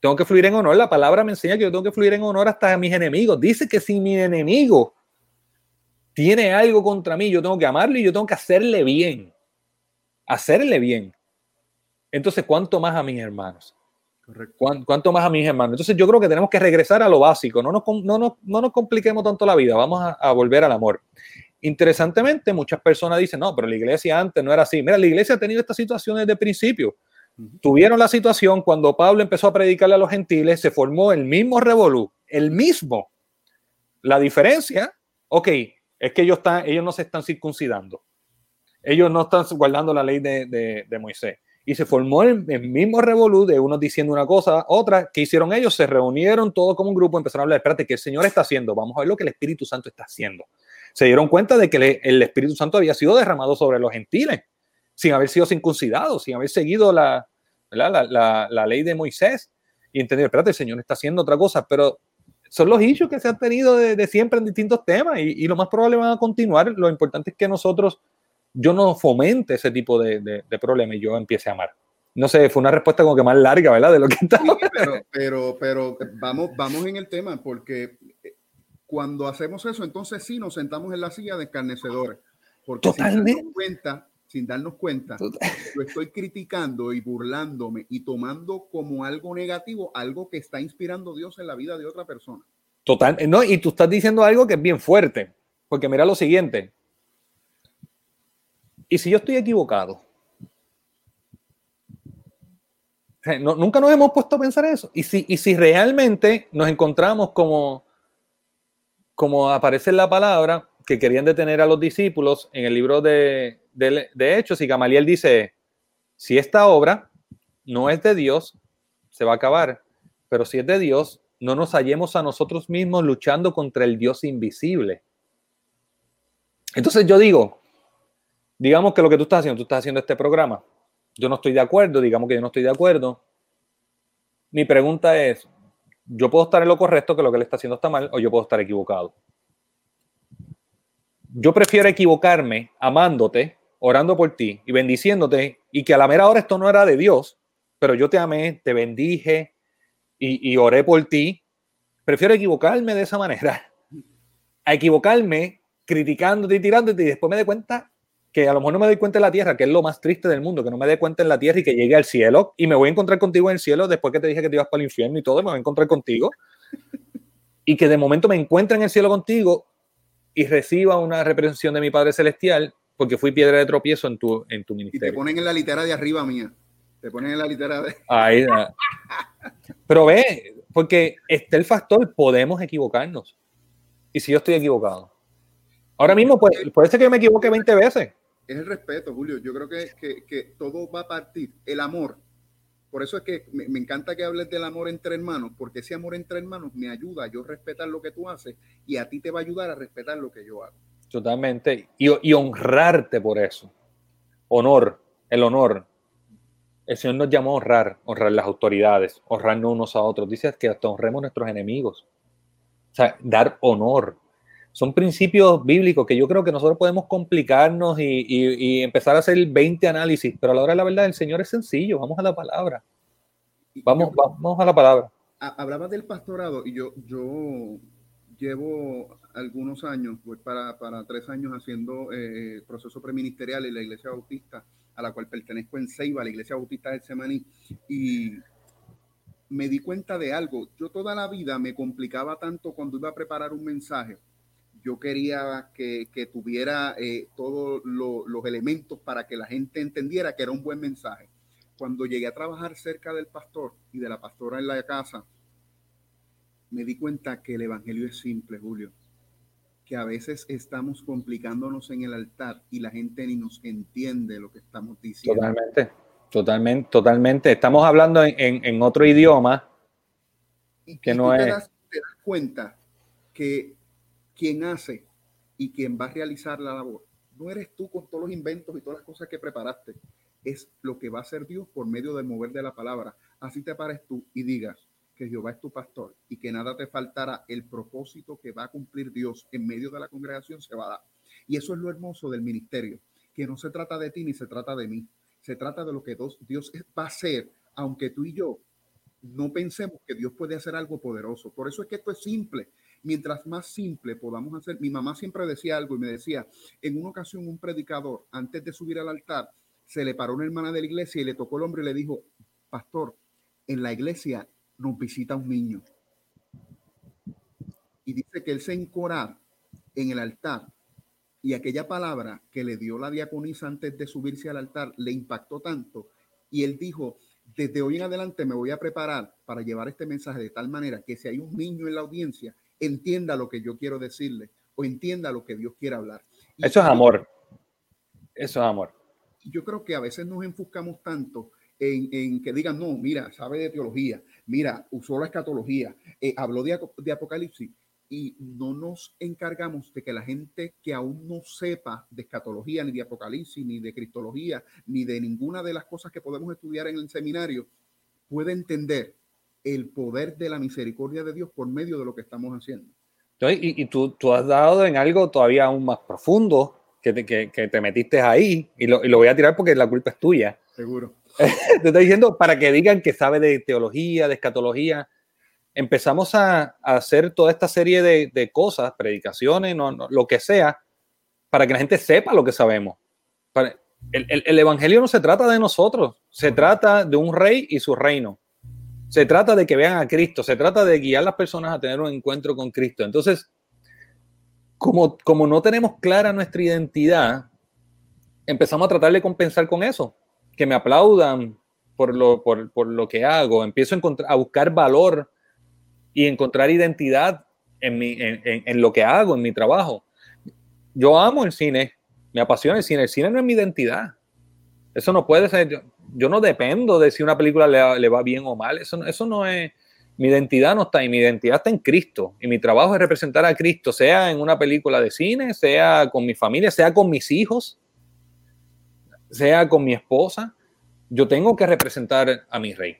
tengo que fluir en honor, la palabra me enseña que yo tengo que fluir en honor hasta a mis enemigos, dice que si mi enemigo tiene algo contra mí, yo tengo que amarlo y yo tengo que hacerle bien, hacerle bien. Entonces, ¿cuánto más a mis hermanos? ¿Cuánto más a mis hermanos? Entonces yo creo que tenemos que regresar a lo básico, no nos, no nos, no nos compliquemos tanto la vida, vamos a, a volver al amor. Interesantemente, muchas personas dicen, no, pero la iglesia antes no era así. Mira, la iglesia ha tenido estas situaciones de principio. Tuvieron la situación cuando Pablo empezó a predicarle a los gentiles, se formó el mismo revolú, el mismo. La diferencia, ok, es que ellos, están, ellos no se están circuncidando. Ellos no están guardando la ley de, de, Moisés. Y se formó el, mismo revolú de unos diciendo una cosa, otra. ¿Qué hicieron ellos? Se reunieron todos como un grupo, empezaron a hablar, espérate, ¿qué el Señor está haciendo? Vamos a ver lo que el Espíritu Santo está haciendo se dieron cuenta de que el Espíritu Santo había sido derramado sobre los gentiles, sin haber sido circuncidados, sin haber seguido la, la, ley de Moisés. Y entender, espérate, el Señor está haciendo otra cosa, pero son los hechos que se han tenido de, siempre en distintos temas y, lo más probable van a continuar. Lo importante es que nosotros, yo no fomente ese tipo de, de problemas y yo empiece a amar. No sé, fue una respuesta como que más larga, ¿verdad? De lo que estaba. pero, pero, pero vamos, vamos en el tema, porque cuando hacemos eso, entonces sí nos sentamos en la silla de escarnecedores. Porque Totalmente. sin darnos cuenta, sin darnos cuenta, yo estoy criticando y burlándome y tomando como algo negativo algo que está inspirando Dios en la vida de otra persona. Total, no, y tú estás diciendo algo que es bien fuerte, porque mira lo siguiente. Y si yo estoy equivocado, nunca nos hemos puesto a pensar eso. Y si, y si realmente nos encontramos como como aparece en la palabra, que querían detener a los discípulos en el libro de, Hechos, y Gamaliel dice, si esta obra no es de Dios, se va a acabar, pero si es de Dios, no nos hallemos a nosotros mismos luchando contra el Dios invisible. Entonces yo digo, digamos que lo que tú estás haciendo, tú estás haciendo este programa, yo no estoy de acuerdo, digamos que yo no estoy de acuerdo. Mi pregunta es, yo puedo estar en lo correcto, que lo que él está haciendo está mal, o yo puedo estar equivocado. Yo prefiero equivocarme amándote, orando por ti y bendiciéndote, y que a la mera hora esto no era de Dios, pero yo te amé, te bendije y, y oré por ti. Prefiero equivocarme de esa manera a equivocarme criticándote y tirándote y después me doy cuenta que a lo mejor no me doy cuenta en la tierra, que es lo más triste del mundo, que no me dé cuenta en la tierra y que llegue al cielo y me voy a encontrar contigo en el cielo después que te dije que te ibas para el infierno y todo, me voy a encontrar contigo y que de momento me encuentre en el cielo contigo y reciba una representación de mi Padre Celestial porque fui piedra de tropiezo en tu, en tu ministerio. Y te ponen en la litera de arriba mía. Te ponen en la litera de... [laughs] Ahí, Pero ve, porque está el factor, podemos equivocarnos. Y si yo estoy equivocado. Ahora mismo puede, puede ser que me equivoque 20 veces es el respeto, Julio. Yo creo que, todo va a partir. El amor. Por eso es que me, encanta que hables del amor entre hermanos, porque ese amor entre hermanos me ayuda a yo respetar lo que tú haces y a ti te va a ayudar a respetar lo que yo hago. Totalmente. Y, y honrarte por eso. Honor, el honor. El Señor nos llamó a honrar, honrar las autoridades, honrarnos unos a otros. Dice que hasta honremos nuestros enemigos. O sea, dar honor son principios bíblicos que yo creo que nosotros podemos complicarnos y, empezar a hacer 20 análisis, pero a la hora de la verdad el Señor es sencillo, vamos a la palabra. Vamos, vamos a la palabra. Hablabas del pastorado y yo, yo llevo algunos años, voy para, tres años haciendo eh, proceso preministerial en la Iglesia Bautista, a la cual pertenezco en Ceiba, la Iglesia Bautista del Semaní, y me di cuenta de algo. Yo toda la vida me complicaba tanto cuando iba a preparar un mensaje yo quería que, tuviera eh, todos los elementos para que la gente entendiera que era un buen mensaje. Cuando llegué a trabajar cerca del pastor y de la pastora en la casa, me di cuenta que el Evangelio es simple, Julio, que a veces estamos complicándonos en el altar y la gente ni nos entiende lo que estamos diciendo. Totalmente. Totalmente, totalmente. Estamos hablando en, otro idioma que no es. te das cuenta que quien hace y quien va a realizar la labor no eres tú con todos los inventos y todas las cosas que preparaste, es lo que va a hacer Dios por medio del mover de la palabra. Así te pares tú y digas que Jehová es tu pastor y que nada te faltará, el propósito que va a cumplir Dios en medio de la congregación se va a dar. Y eso es lo hermoso del ministerio, que no se trata de ti ni se trata de mí, se trata de lo que Dios va a hacer, aunque tú y yo no pensemos que Dios puede hacer algo poderoso. Por eso es que esto es simple. Mientras más simple podamos hacer, mi mamá siempre decía algo y me decía, en una ocasión un predicador, antes de subir al altar, se le paró una hermana de la iglesia y le tocó el hombre y le dijo, pastor, en la iglesia nos visita un niño. Y dice que él se encoraba en el altar y aquella palabra que le dio la diaconisa antes de subirse al altar le impactó tanto y él dijo, desde hoy en adelante me voy a preparar para llevar este mensaje de tal manera que si hay un niño en la audiencia, entienda lo que yo quiero decirle o entienda lo que Dios quiere hablar. Eso es amor. Eso es amor. Yo creo que a veces nos enfocamos tanto en, que digan, no, mira, sabe de teología, mira, usó la escatología, eh, habló de, de, Apocalipsis y no nos encargamos de que la gente que aún no sepa de escatología, ni de Apocalipsis, ni de Cristología, ni de ninguna de las cosas que podemos estudiar en el seminario, pueda entender el poder de la misericordia de Dios por medio de lo que estamos haciendo. Y, y tú, tú, has dado en algo todavía aún más profundo que te, que, que te metiste ahí y lo, y lo voy a tirar porque la culpa es tuya. Seguro. [laughs] te estoy diciendo para que digan que sabe de teología, de escatología. Empezamos a, hacer toda esta serie de, cosas, predicaciones, no, lo que sea, para que la gente sepa lo que sabemos. el, evangelio no se trata de nosotros, se trata de un rey y su reino. Se trata de que vean a Cristo, se trata de guiar a las personas a tener un encuentro con Cristo. Entonces, como, como no tenemos clara nuestra identidad, empezamos a tratar de compensar con eso que me aplaudan por lo, por, por lo que hago, empiezo a, a buscar valor y encontrar identidad en, mi, en, en, lo que hago, en mi trabajo. Yo amo el cine, me apasiona el cine, el cine no es mi identidad. Eso no puede ser, yo, no dependo de si una película le, va bien o mal, eso, eso no es, mi identidad no está ahí, mi identidad está en Cristo y mi trabajo es representar a Cristo, sea en una película de cine, sea con mi familia, sea con mis hijos sea con mi esposa, yo tengo que representar a mi rey.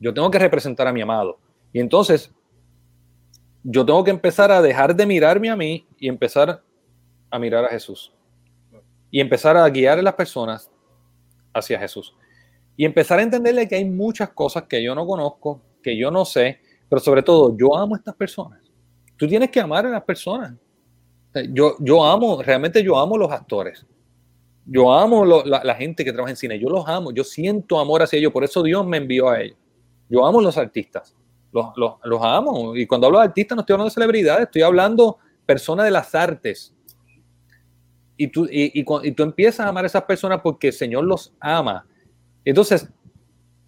Yo tengo que representar a mi amado. Y entonces, yo tengo que empezar a dejar de mirarme a mí y empezar a mirar a Jesús. Y empezar a guiar a las personas hacia Jesús. Y empezar a entenderle que hay muchas cosas que yo no conozco, que yo no sé, pero sobre todo, yo amo a estas personas. Tú tienes que amar a las personas. Yo, yo amo, realmente yo amo los actores. Yo amo la, gente que trabaja en cine, yo los amo, yo siento amor hacia ellos, por eso Dios me envió a ellos. Yo amo los artistas, los, los, amo. Y cuando hablo de artistas no estoy hablando de celebridades, estoy hablando personas de las artes. Y tú, y, tú empiezas a amar a esas personas porque el Señor los ama. Entonces,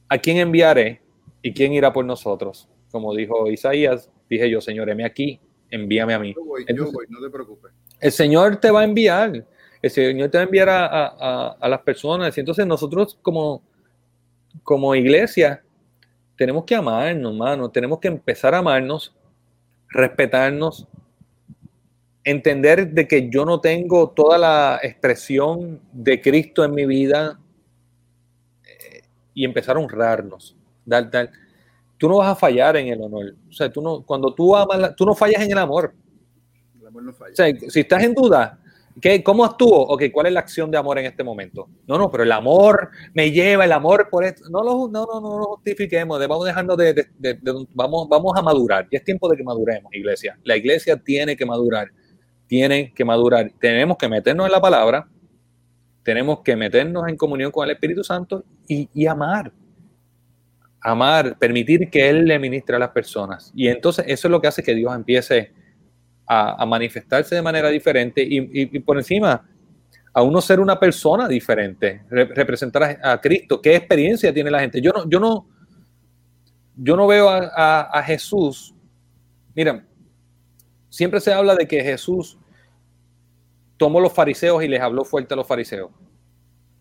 ¿a quién enviaré y quién irá por nosotros? Como dijo Isaías, dije yo, Señor, heme aquí, envíame a mí. Yo voy, yo voy, no te preocupes. El Señor te va a enviar el Señor te va a enviar a, las personas. Entonces nosotros como, como iglesia tenemos que amarnos, hermano. Tenemos que empezar a amarnos, respetarnos, entender de que yo no tengo toda la expresión de Cristo en mi vida y empezar a honrarnos. Dar, dar. Tú no vas a fallar en el honor. O sea, tú no, cuando tú amas, tú no fallas en el amor. El amor no falla. O sea, si estás en duda, ¿Qué, ¿Cómo actúo? Ok, ¿cuál es la acción de amor en este momento? No, no, pero el amor me lleva, el amor por esto. No lo, no, no, no lo justifiquemos, vamos dejando de, vamos, vamos a madurar. Y es tiempo de que maduremos, iglesia. La iglesia tiene que madurar, tiene que madurar. Tenemos que meternos en la palabra, tenemos que meternos en comunión con el Espíritu Santo y, amar. Amar, permitir que Él le ministre a las personas. Y entonces eso es lo que hace que Dios empiece a, manifestarse de manera diferente y, por encima a uno ser una persona diferente, representar a, Cristo. ¿Qué experiencia tiene la gente? Yo no, yo no, yo no veo a, Jesús. Mira, siempre se habla de que Jesús tomó los fariseos y les habló fuerte a los fariseos.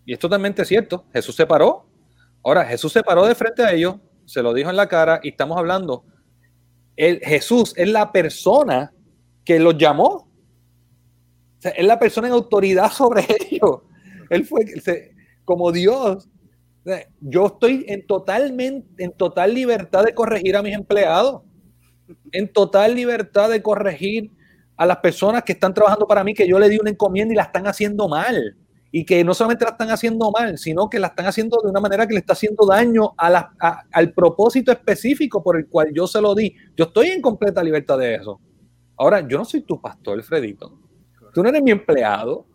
Y es totalmente cierto. Jesús se paró Ahora, Jesús se paró de frente a ellos, se lo dijo en la cara y estamos hablando. El, Jesús es la persona que los llamó. es la persona en autoridad [laughs] sobre ellos. Él fue como Dios. Yo estoy en, totalmente, en total libertad de corregir a mis empleados, en total libertad de corregir a las personas que están trabajando para mí, que yo le di una encomienda y la están haciendo mal. Y que no solamente la están haciendo mal, sino que la están haciendo de una manera que le está haciendo daño a al propósito específico por el cual yo se lo di. Yo estoy en completa libertad de eso. Ahora, yo no soy tu pastor, Fredito. Tú no eres mi empleado.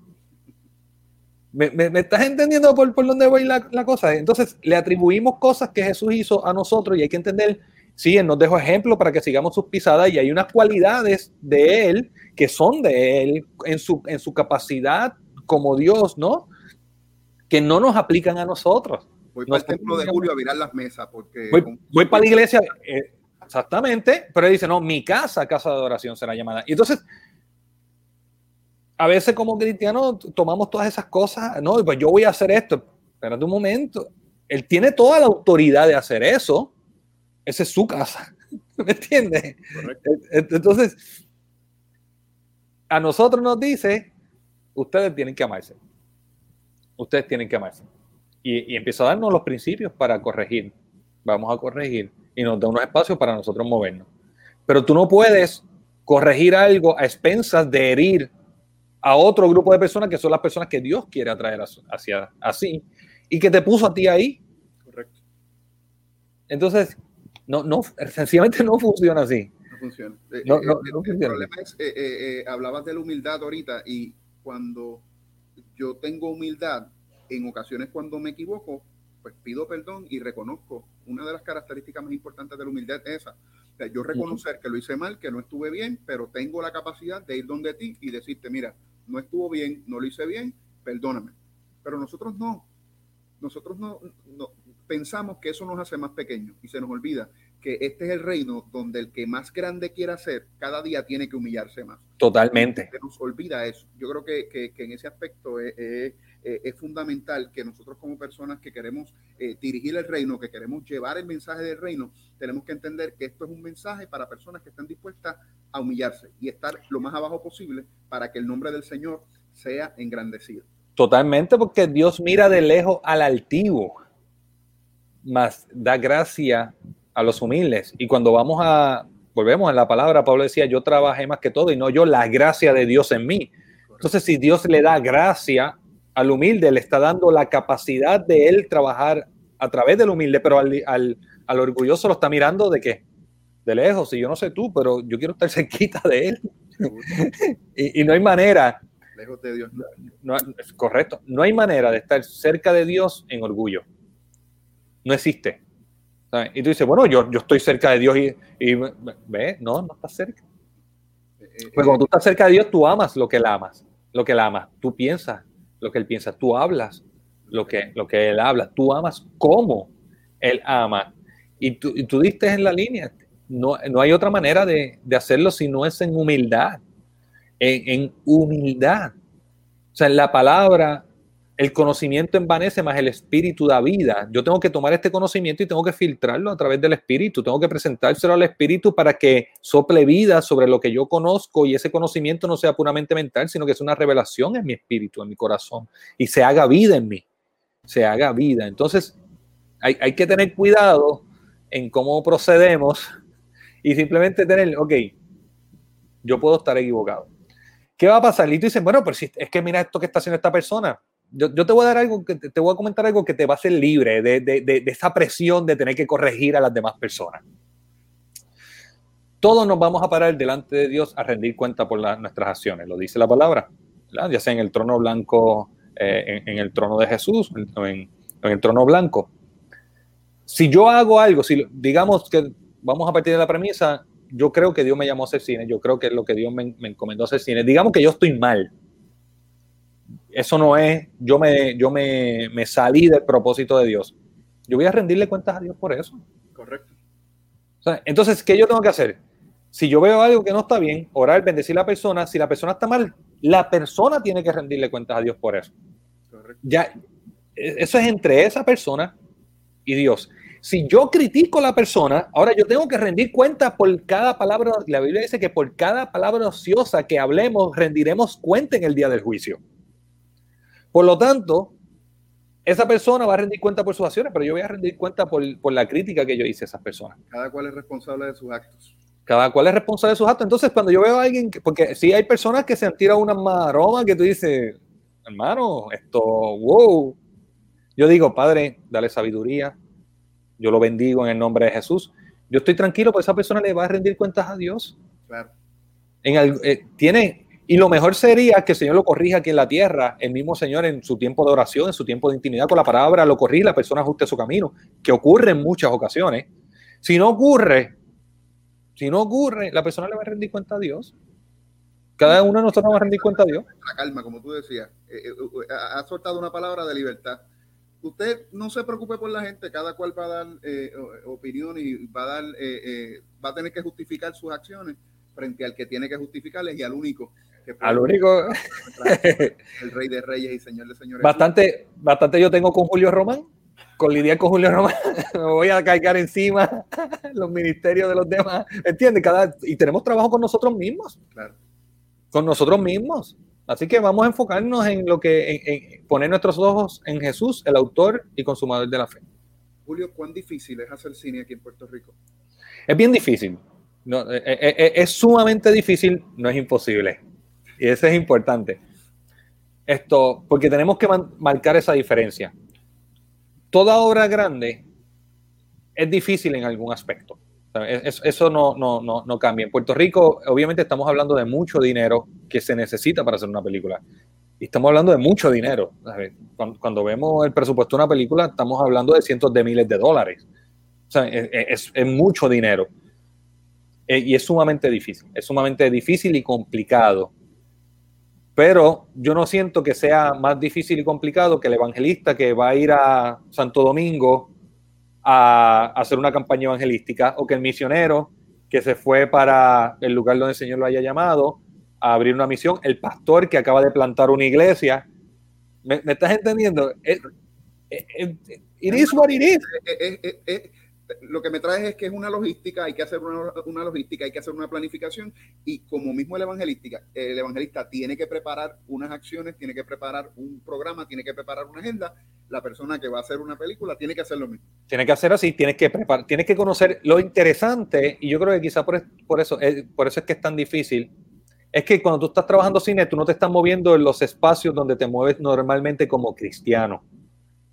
¿Me, estás entendiendo por, por dónde voy la, la, cosa? Entonces, le atribuimos cosas que Jesús hizo a nosotros y hay que entender, sí, Él nos dejó ejemplo para que sigamos sus pisadas y hay unas cualidades de Él que son de Él en su, en su capacidad como Dios, ¿no? Que no nos aplican a nosotros. Voy para el templo de Julio a virar las mesas porque... Voy, para la iglesia, eh, exactamente, pero él dice, no, mi casa, casa de adoración será llamada. Y entonces a veces como cristianos tomamos todas esas cosas, no, pues yo voy a hacer esto. Espérate un momento. Él tiene toda la autoridad de hacer eso. Esa es su casa. [laughs] ¿Me entiendes? Entonces, a nosotros nos dice, ustedes tienen que amarse. Ustedes tienen que amarse. Y, y empieza a darnos los principios para corregir. Vamos a corregir. Y nos da unos espacios para nosotros movernos. Pero tú no puedes corregir algo a expensas de herir a otro grupo de personas que son las personas que Dios quiere atraer hacia así y que te puso a ti ahí. Correcto. Entonces, no, no, sencillamente no funciona así. No funciona. Eh, no, no, eh, el, problema es, eh, hablabas de la humildad ahorita y cuando yo tengo humildad, en ocasiones cuando me equivoco, pues pido perdón y reconozco. Una de las características más importantes de la humildad es esa yo reconocer que lo hice mal, que no estuve bien, pero tengo la capacidad de ir donde ti y decirte, mira, no estuvo bien, no lo hice bien, perdóname. Pero nosotros no. Nosotros no, pensamos que eso nos hace más pequeños y se nos olvida que este es el reino donde el que más grande quiera ser, cada día tiene que humillarse más. Totalmente. Se nos olvida eso. Yo creo que, en ese aspecto es, es, fundamental que nosotros como personas que queremos eh, dirigir el reino, que queremos llevar el mensaje del reino, tenemos que entender que esto es un mensaje para personas que están dispuestas a humillarse y estar lo más abajo posible para que el nombre del Señor sea engrandecido. Totalmente, porque Dios mira de lejos al altivo, más da gracia a los humildes. Y cuando vamos a, volvemos a la palabra, Pablo decía, yo trabajé más que todo y no yo, la gracia de Dios en mí. Entonces, si Dios le da gracia al humilde, le está dando la capacidad de él trabajar a través del humilde, pero al, al, orgulloso lo está mirando de qué? De lejos. Y yo no sé tú, pero yo quiero estar [laughs] cerquita de él. y, y, no hay manera. Lejos de Dios. No, correcto. No hay manera de estar cerca de Dios en orgullo. No existe. Y tú dices, bueno, yo, yo estoy cerca de Dios y, y ve, no, no estás cerca. Eh, eh, pues cuando tú estás cerca de Dios, tú amas lo que él amas, lo que él ama. Tú piensas lo que él piensa, tú hablas lo que, lo que él habla, tú amas como él ama. Y tú, y tú diste en la línea. No, no hay otra manera de, de, hacerlo si no es en humildad. En, en humildad. O sea, en la palabra el conocimiento envanece más el espíritu da vida. Yo tengo que tomar este conocimiento y tengo que filtrarlo a través del espíritu. Tengo que presentárselo al espíritu para que sople vida sobre lo que yo conozco y ese conocimiento no sea puramente mental, sino que es una revelación en mi espíritu, en mi corazón y se haga vida en mí. Se haga vida. Entonces, hay, hay que tener cuidado en cómo procedemos y simplemente tener, ok, yo puedo estar equivocado. ¿Qué va a pasar? Y tú dices, bueno, pero es que mira esto que está haciendo esta persona yo, te voy a dar algo, que te, voy a comentar algo que te va a hacer libre de, de, de, esa presión de tener que corregir a las demás personas. Todos nos vamos a parar delante de Dios a rendir cuenta por nuestras acciones, lo dice la palabra, ya sea en el trono blanco, eh, en, el trono de Jesús, en, en, el trono blanco. Si yo hago algo, si digamos que vamos a partir de la premisa, yo creo que Dios me llamó a hacer cine, yo creo que es lo que Dios me, me encomendó a hacer cine, digamos que yo estoy mal, eso no es, yo me, yo me, me, salí del propósito de Dios. Yo voy a rendirle cuentas a Dios por eso. Correcto. entonces, ¿qué yo tengo que hacer? Si yo veo algo que no está bien, orar, bendecir a la persona. Si la persona está mal, la persona tiene que rendirle cuentas a Dios por eso. Correcto. Ya, eso es entre esa persona y Dios. Si yo critico a la persona, ahora yo tengo que rendir cuenta por cada palabra. La Biblia dice que por cada palabra ociosa que hablemos, rendiremos cuenta en el día del juicio. Por lo tanto, esa persona va a rendir cuenta por sus acciones, pero yo voy a rendir cuenta por, por la crítica que yo hice a esas personas. Cada cual es responsable de sus actos. Cada cual es responsable de sus actos. Entonces, cuando yo veo a alguien, porque si hay personas que se han tirado una maroma que tú dices, hermano, esto, wow. Yo digo, Padre, dale sabiduría. Yo lo bendigo en el nombre de Jesús. Yo estoy tranquilo, porque esa persona le va a rendir cuentas a Dios. Claro. En el, eh, tiene, y lo mejor sería que el Señor lo corrija aquí en la tierra, el mismo Señor en su tiempo de oración, en su tiempo de intimidad con la palabra, lo corrige y la persona ajuste su camino, que ocurre en muchas ocasiones. Si no ocurre, si no ocurre, la persona le va a rendir cuenta a Dios. Cada uno de nosotros va a rendir cuenta a Dios. La calma, como tú decías. Eh, eh, eh, ha soltado una palabra de libertad. Usted no se preocupe por la gente, cada cual va a dar opinión y va a, dar, va a tener que justificar sus acciones frente al que tiene que justificarles y al único al único [laughs] el rey de reyes y señor de señores. Bastante, bastante yo tengo con Julio Román con lidiar con Julio Román, [laughs] me voy a cargar encima [laughs] los ministerios de los demás, ¿entiendes? Cada, y tenemos trabajo con nosotros mismos, claro. con nosotros mismos. Así que vamos a enfocarnos en lo que, en, poner nuestros ojos en Jesús, el autor y consumador de la fe. Julio, ¿cuán difícil es hacer cine aquí en Puerto Rico? Es bien difícil. No, es, eh, eh, eh, es, sumamente difícil, no es imposible. Y eso es importante. Esto, porque tenemos que marcar esa diferencia toda obra grande es difícil en algún aspecto. Eso no, no, no, no, cambia. En Puerto Rico, obviamente, estamos hablando de mucho dinero que se necesita para hacer una película. Y estamos hablando de mucho dinero. Cuando, vemos el presupuesto de una película, estamos hablando de cientos de miles de dólares. O sea, es, es mucho dinero. Eh, y es sumamente difícil. Es sumamente difícil y complicado pero yo no siento que sea más difícil y complicado que el evangelista que va a ir a Santo Domingo a, hacer una campaña evangelística o que el misionero que se fue para el lugar donde el Señor lo haya llamado a abrir una misión, el pastor que acaba de plantar una iglesia. ¿Me, estás entendiendo? It, it, is what it is lo que me trae es que es una logística, hay que hacer una, logística, hay que hacer una planificación y como mismo el evangelística, el evangelista tiene que preparar unas acciones, tiene que preparar un programa, tiene que preparar una agenda, la persona que va a hacer una película tiene que hacer lo mismo. Tiene que hacer así, tienes que preparar, tienes que conocer lo interesante y yo creo que quizá por, por eso, por eso es que es tan difícil. Es que cuando tú estás trabajando cine, tú no te estás moviendo en los espacios donde te mueves normalmente como cristiano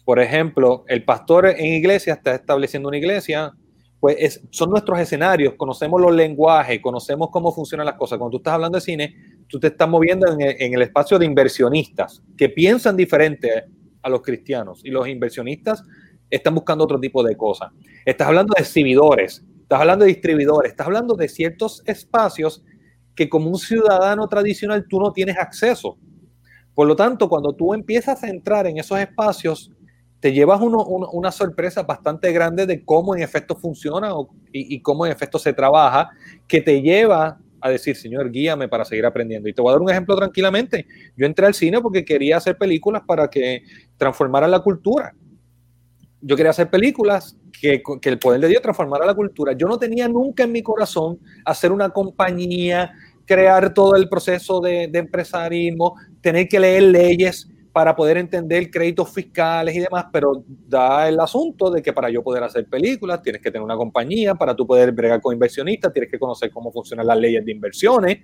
por ejemplo, el pastor en iglesia está estableciendo una iglesia, pues son nuestros escenarios, conocemos los lenguajes, conocemos cómo funcionan las cosas. Cuando tú estás hablando de cine, tú te estás moviendo en el, en el espacio de inversionistas que piensan diferente a los cristianos y los inversionistas están buscando otro tipo de cosas. Estás hablando de exhibidores, estás hablando de distribuidores, estás hablando de ciertos espacios que como un ciudadano tradicional tú no tienes acceso. Por lo tanto, cuando tú empiezas a entrar en esos espacios, te llevas una sorpresa bastante grande de cómo en efecto funciona y, cómo en efecto se trabaja, que te lleva a decir, Señor, guíame para seguir aprendiendo. Y te voy a dar un ejemplo tranquilamente. Yo entré al cine porque quería hacer películas para que transformaran la cultura. Yo quería hacer películas que, que el poder de Dios transformara la cultura. Yo no tenía nunca en mi corazón hacer una compañía, crear todo el proceso de, de empresarismo, tener que leer leyes para poder entender créditos fiscales y demás, pero da el asunto de que para yo poder hacer películas tienes que tener una compañía, para tú poder bregar con inversionistas tienes que conocer cómo funcionan las leyes de inversiones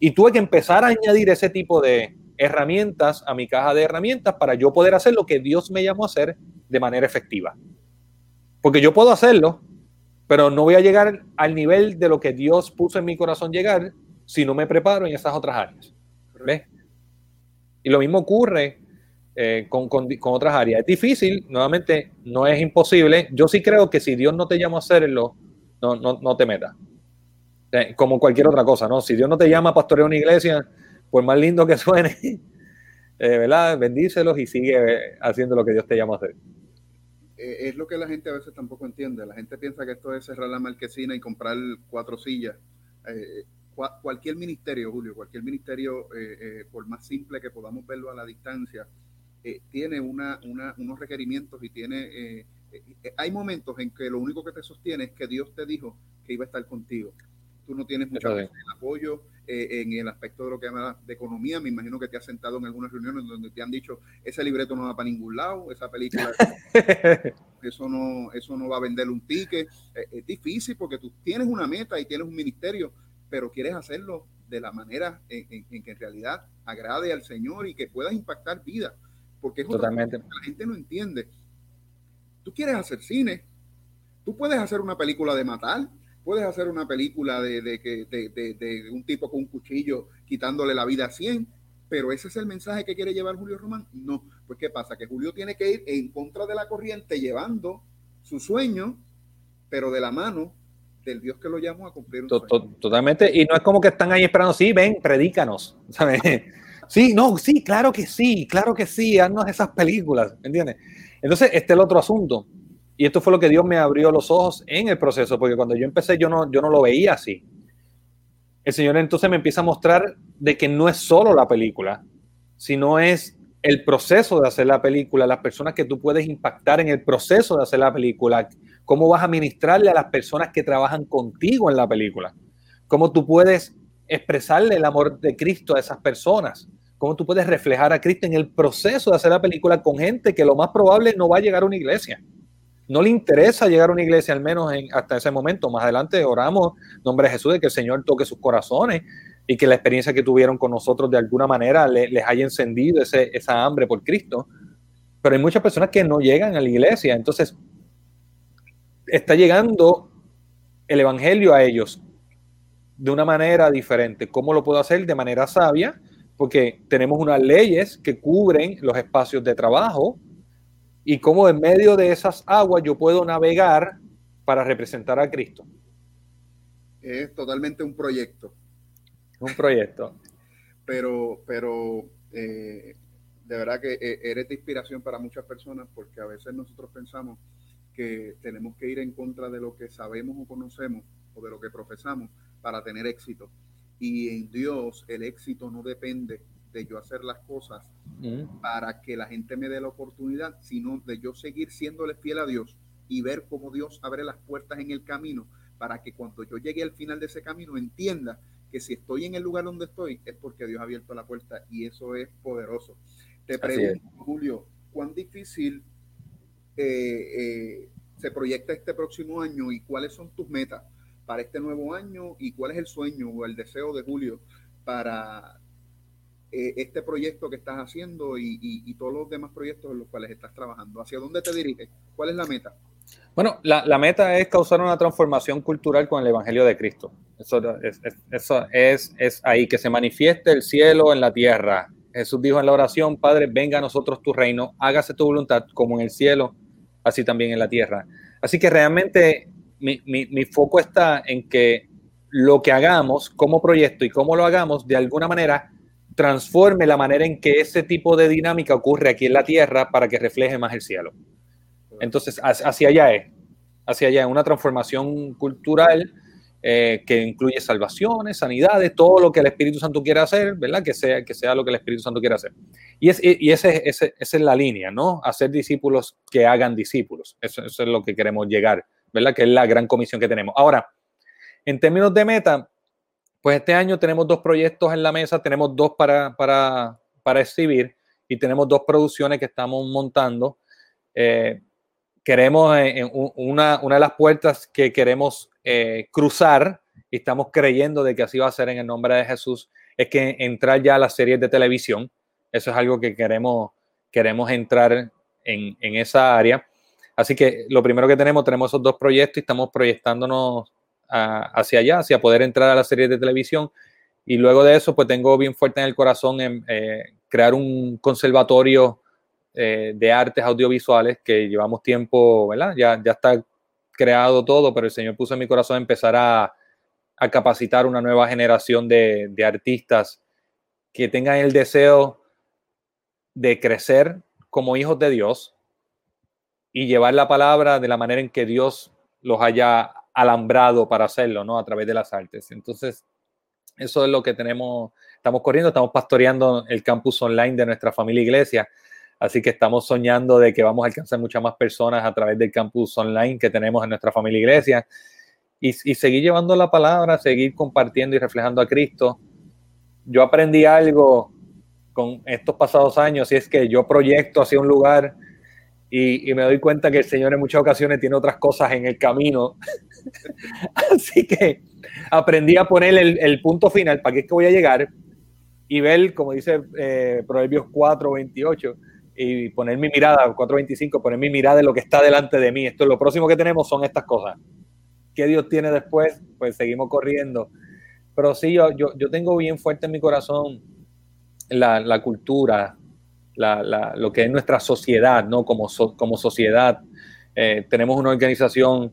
y tuve que empezar a añadir ese tipo de herramientas a mi caja de herramientas para yo poder hacer lo que Dios me llamó a hacer de manera efectiva. Porque yo puedo hacerlo, pero no voy a llegar al nivel de lo que Dios puso en mi corazón llegar si no me preparo en esas otras áreas. ¿Ves? Y lo mismo ocurre eh, con, otras áreas. Es difícil, nuevamente, no es imposible. Yo sí creo que si Dios no te llama a hacerlo, no, no, te metas. Eh, como cualquier otra cosa, ¿no? Si Dios no te llama a pastorear una iglesia, pues más lindo que [laughs] suene, eh, ¿verdad? Bendícelos y sigue haciendo lo que Dios te llama a hacer. Es lo que la gente a veces tampoco entiende. La gente piensa que esto es cerrar la marquesina y comprar cuatro sillas cualquier ministerio, Julio, cualquier ministerio, eh, eh, por más simple que podamos verlo a la distancia, eh, tiene una, unos requerimientos y tiene eh, hay momentos en que lo único que te sostiene es que Dios te dijo que iba a estar contigo. Tú no tienes mucho apoyo eh, en el aspecto de lo que llama de economía. Me imagino que te has sentado en algunas reuniones donde te han dicho ese libreto no va para ningún lado, esa película, [laughs] eso no, eso no va a vender un ticket. es difícil porque tú tienes una meta y tienes un ministerio, pero quieres hacerlo de la manera en, que en realidad agrade al Señor y que puedas impactar vida. Porque es Totalmente. la gente no entiende. Tú quieres hacer cine, tú puedes hacer una película de matar, puedes hacer una película de, de, un tipo con un cuchillo quitándole la vida a 100, pero ese es el mensaje que quiere llevar Julio Román. No, pues ¿qué pasa? Que Julio tiene que ir en contra de la corriente llevando su sueño, pero de la mano del Dios que lo llamó a cumplir un sueño. Totalmente, y no es como que están ahí esperando, sí, ven, predícanos, [laughs] Sí, no, sí, claro que sí, claro que sí, haznos esas películas, ¿me entiendes? Entonces, este es el otro asunto. Y esto fue lo que Dios me abrió los ojos en el proceso, porque cuando yo empecé yo no, yo no lo veía así. El Señor entonces me empieza a mostrar de que no es solo la película, sino es el proceso de hacer la película, las personas que tú puedes impactar en el proceso de hacer la película, cómo vas a ministrarle a las personas que trabajan contigo en la película, cómo tú puedes expresarle el amor de Cristo a esas personas, cómo tú puedes reflejar a Cristo en el proceso de hacer la película con gente que lo más probable no va a llegar a una iglesia. No le interesa llegar a una iglesia, al menos hasta ese momento. Más adelante oramos, en nombre de Jesús, de que el Señor toque sus corazones y que la experiencia que tuvieron con nosotros de alguna manera les haya encendido ese, esa hambre por Cristo. Pero hay muchas personas que no llegan a la iglesia. Entonces, está llegando el Evangelio a ellos de una manera diferente. ¿Cómo lo puedo hacer? De manera sabia, porque tenemos unas leyes que cubren los espacios de trabajo y cómo en medio de esas aguas yo puedo navegar para representar a Cristo. Es totalmente un proyecto. Un proyecto. [laughs] pero, pero eh, de verdad que eh, eres de inspiración para muchas personas porque a veces nosotros pensamos que tenemos que ir en contra de lo que sabemos o conocemos o de lo que profesamos para tener éxito. Y en Dios el éxito no depende de yo hacer las cosas mm. para que la gente me dé la oportunidad, sino de yo seguir siéndole fiel a Dios y ver cómo Dios abre las puertas en el camino para que cuando yo llegue al final de ese camino entienda que si estoy en el lugar donde estoy es porque Dios ha abierto la puerta y eso es poderoso. Te pregunto, Julio, ¿cuán difícil eh, se proyecta este próximo año y cuáles son tus metas? para este nuevo año y cuál es el sueño o el deseo de Julio para eh, este proyecto que estás haciendo y, todos los demás proyectos en los cuales estás trabajando. ¿Hacia dónde te diriges? ¿Cuál es la meta? Bueno, la, meta es causar una transformación cultural con el Evangelio de Cristo. Eso, es, eso es, es ahí, que se manifieste el cielo en la tierra. Jesús dijo en la oración, Padre, venga a nosotros tu reino, hágase tu voluntad como en el cielo, así también en la tierra. Así que realmente mi, foco está en que lo que hagamos como proyecto y cómo lo hagamos, de alguna manera, transforme la manera en que ese tipo de dinámica ocurre aquí en la Tierra para que refleje más el cielo. Entonces, hacia allá es, hacia allá es una transformación cultural eh, que incluye salvaciones, sanidades, todo lo que el Espíritu Santo quiera hacer, ¿verdad? Que sea, que sea lo que el Espíritu Santo quiera hacer. Y, es, ese, esa es la línea, ¿no? Hacer discípulos que hagan discípulos. Eso, es lo que queremos llegar ¿verdad? Que es la gran comisión que tenemos. Ahora, en términos de meta, pues este año tenemos dos proyectos en la mesa, tenemos dos para, para, exhibir y tenemos dos producciones que estamos montando. Eh, queremos, eh, una, de las puertas que queremos eh, cruzar, y estamos creyendo de que así va a ser en el nombre de Jesús, es que entrar ya a las series de televisión. Eso es algo que queremos, queremos entrar en, en esa área. Así que lo primero que tenemos, tenemos esos dos proyectos y estamos proyectándonos hacia allá, hacia poder entrar a la serie de televisión. Y luego de eso, pues tengo bien fuerte en el corazón en eh, crear un conservatorio eh, de artes audiovisuales que llevamos tiempo, ¿verdad? Ya, ya está creado todo, pero el Señor puso en mi corazón empezar a, capacitar una nueva generación de, de artistas que tengan el deseo de crecer como hijos de Dios, y llevar la palabra de la manera en que Dios los haya alambrado para hacerlo, ¿no? A través de las artes. Entonces, eso es lo que tenemos, estamos corriendo, estamos pastoreando el campus online de nuestra familia iglesia. Así que estamos soñando de que vamos a alcanzar muchas más personas a través del campus online que tenemos en nuestra familia iglesia y, y seguir llevando la palabra, seguir compartiendo y reflejando a Cristo. Yo aprendí algo con estos pasados años y es que yo proyecto hacia un lugar y, y, me doy cuenta que el Señor en muchas ocasiones tiene otras cosas en el camino. [laughs] Así que aprendí a poner el, el, punto final, para qué es que voy a llegar y ver, como dice eh, Proverbios 4, 28, y poner mi mirada, 4.25, poner mi mirada en lo que está delante de mí. Esto lo próximo que tenemos son estas cosas. ¿Qué Dios tiene después? Pues seguimos corriendo. Pero sí, yo, yo, yo tengo bien fuerte en mi corazón la, la cultura, la, la, lo que es nuestra sociedad, ¿no? Como, so, como sociedad. Eh, tenemos una organización,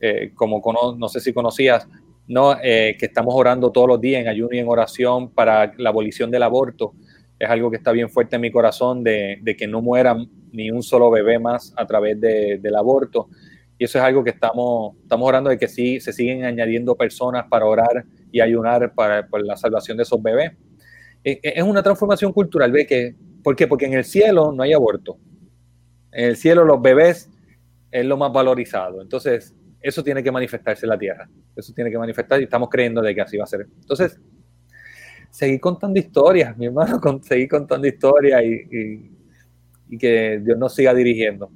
eh, como no sé si conocías, ¿no? Eh, que estamos orando todos los días en ayuno y en oración para la abolición del aborto es algo que está bien fuerte en mi corazón de, que no muera ni un solo bebé más a través de, del aborto. Y eso es algo que estamos, estamos orando de que sí se siguen añadiendo personas para orar y ayunar para, la salvación de esos bebés. E, e, es una transformación cultural, ¿ve? ¿Por qué? Porque en el cielo no hay aborto. En el cielo los bebés es lo más valorizado. Entonces, eso tiene que manifestarse en la tierra. Eso tiene que manifestarse y estamos creyendo de que así va a ser. Entonces, seguir contando historias, mi hermano, [laughs] seguir contando historias y, y, y, que Dios nos siga dirigiendo.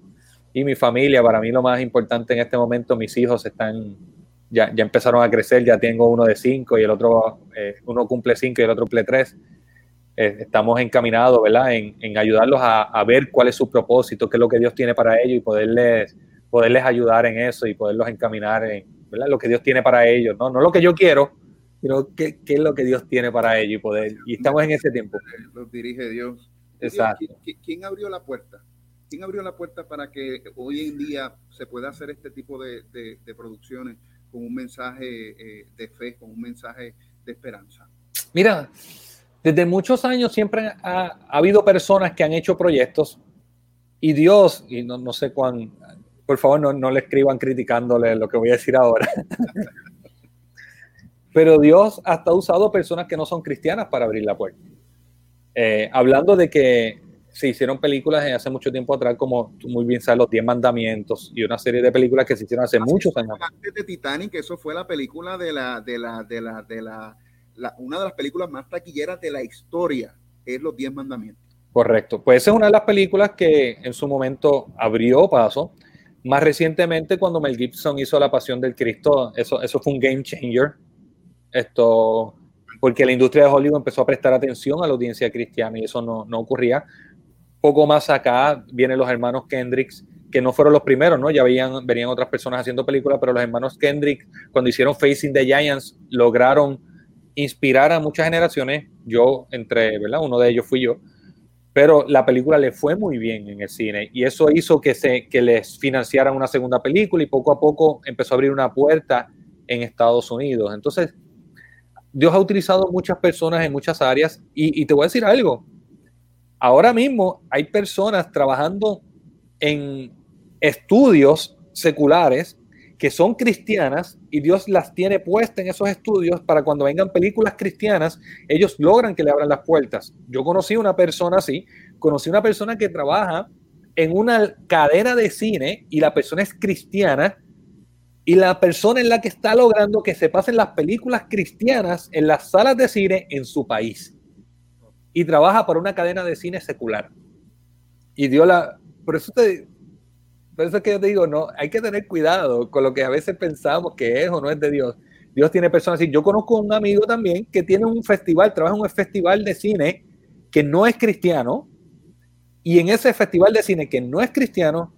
Y mi familia, para mí lo más importante en este momento, mis hijos están, ya, ya empezaron a crecer, ya tengo uno de cinco y el otro, eh, uno cumple cinco y el otro cumple tres. Eh, estamos encaminados, ¿verdad?, en, en ayudarlos a, a, ver cuál es su propósito, qué es lo que Dios tiene para ellos y poderles, poderles ayudar en eso y poderlos encaminar en, ¿verdad?, lo que Dios tiene para ellos, ¿no? No lo que yo quiero, qué, qué, es lo que Dios tiene para ellos y poder. Y estamos en ese tiempo. Los dirige Dios. Exacto. ¿Quién, ¿Quién, abrió la puerta? ¿Quién abrió la puerta para que hoy en día se pueda hacer este tipo de, de, de producciones con un mensaje eh, de fe, con un mensaje de esperanza? Mira, desde muchos años siempre ha, ha habido personas que han hecho proyectos y Dios, y no, no sé cuán, por favor no, no le escriban criticándole lo que voy a decir ahora. [laughs] Pero Dios hasta ha usado personas que no son cristianas para abrir la puerta. Eh, hablando de que se hicieron películas hace mucho tiempo atrás, como tú muy bien sabes, Los Diez Mandamientos y una serie de películas que se hicieron hace, hace muchos años. Antes de Titanic, eso fue la película de la, de la, de la, de la, la, una de las películas más taquilleras de la historia, es Los Diez Mandamientos. Correcto. Pues esa es una de las películas que en su momento abrió paso. Más recientemente, cuando Mel Gibson hizo La Pasión del Cristo, eso, eso fue un game changer esto, porque la industria de Hollywood empezó a prestar atención a la audiencia cristiana y eso no, no ocurría. Poco más acá vienen los hermanos Kendricks, que no fueron los primeros, ¿no? Ya veían, venían otras personas haciendo películas, pero los hermanos Kendrick, cuando hicieron Facing the Giants, lograron inspirar a muchas generaciones. Yo, entre, ¿verdad? Uno de ellos fui yo. Pero la película le fue muy bien en el cine y eso hizo que, se, que les financiaran una segunda película y poco a poco empezó a abrir una puerta en Estados Unidos. Entonces, Dios ha utilizado muchas personas en muchas áreas y, te voy a decir algo. Ahora mismo hay personas trabajando en estudios seculares que son cristianas y Dios las tiene puestas en esos estudios para cuando vengan películas cristianas, ellos logran que le abran las puertas. Yo conocí una persona así, conocí una persona que trabaja en una cadena de cine y la persona es cristiana y la persona en la que está logrando que se pasen las películas cristianas en las salas de cine en su país. Y trabaja para una cadena de cine secular. Y dio la... Por eso, te, por eso es que yo te digo, no, hay que tener cuidado con lo que a veces pensamos que es o no es de Dios. Dios tiene personas así. Yo conozco un amigo también que tiene un festival, trabaja en un festival de cine que no es cristiano. Y en ese festival de cine que no es cristiano,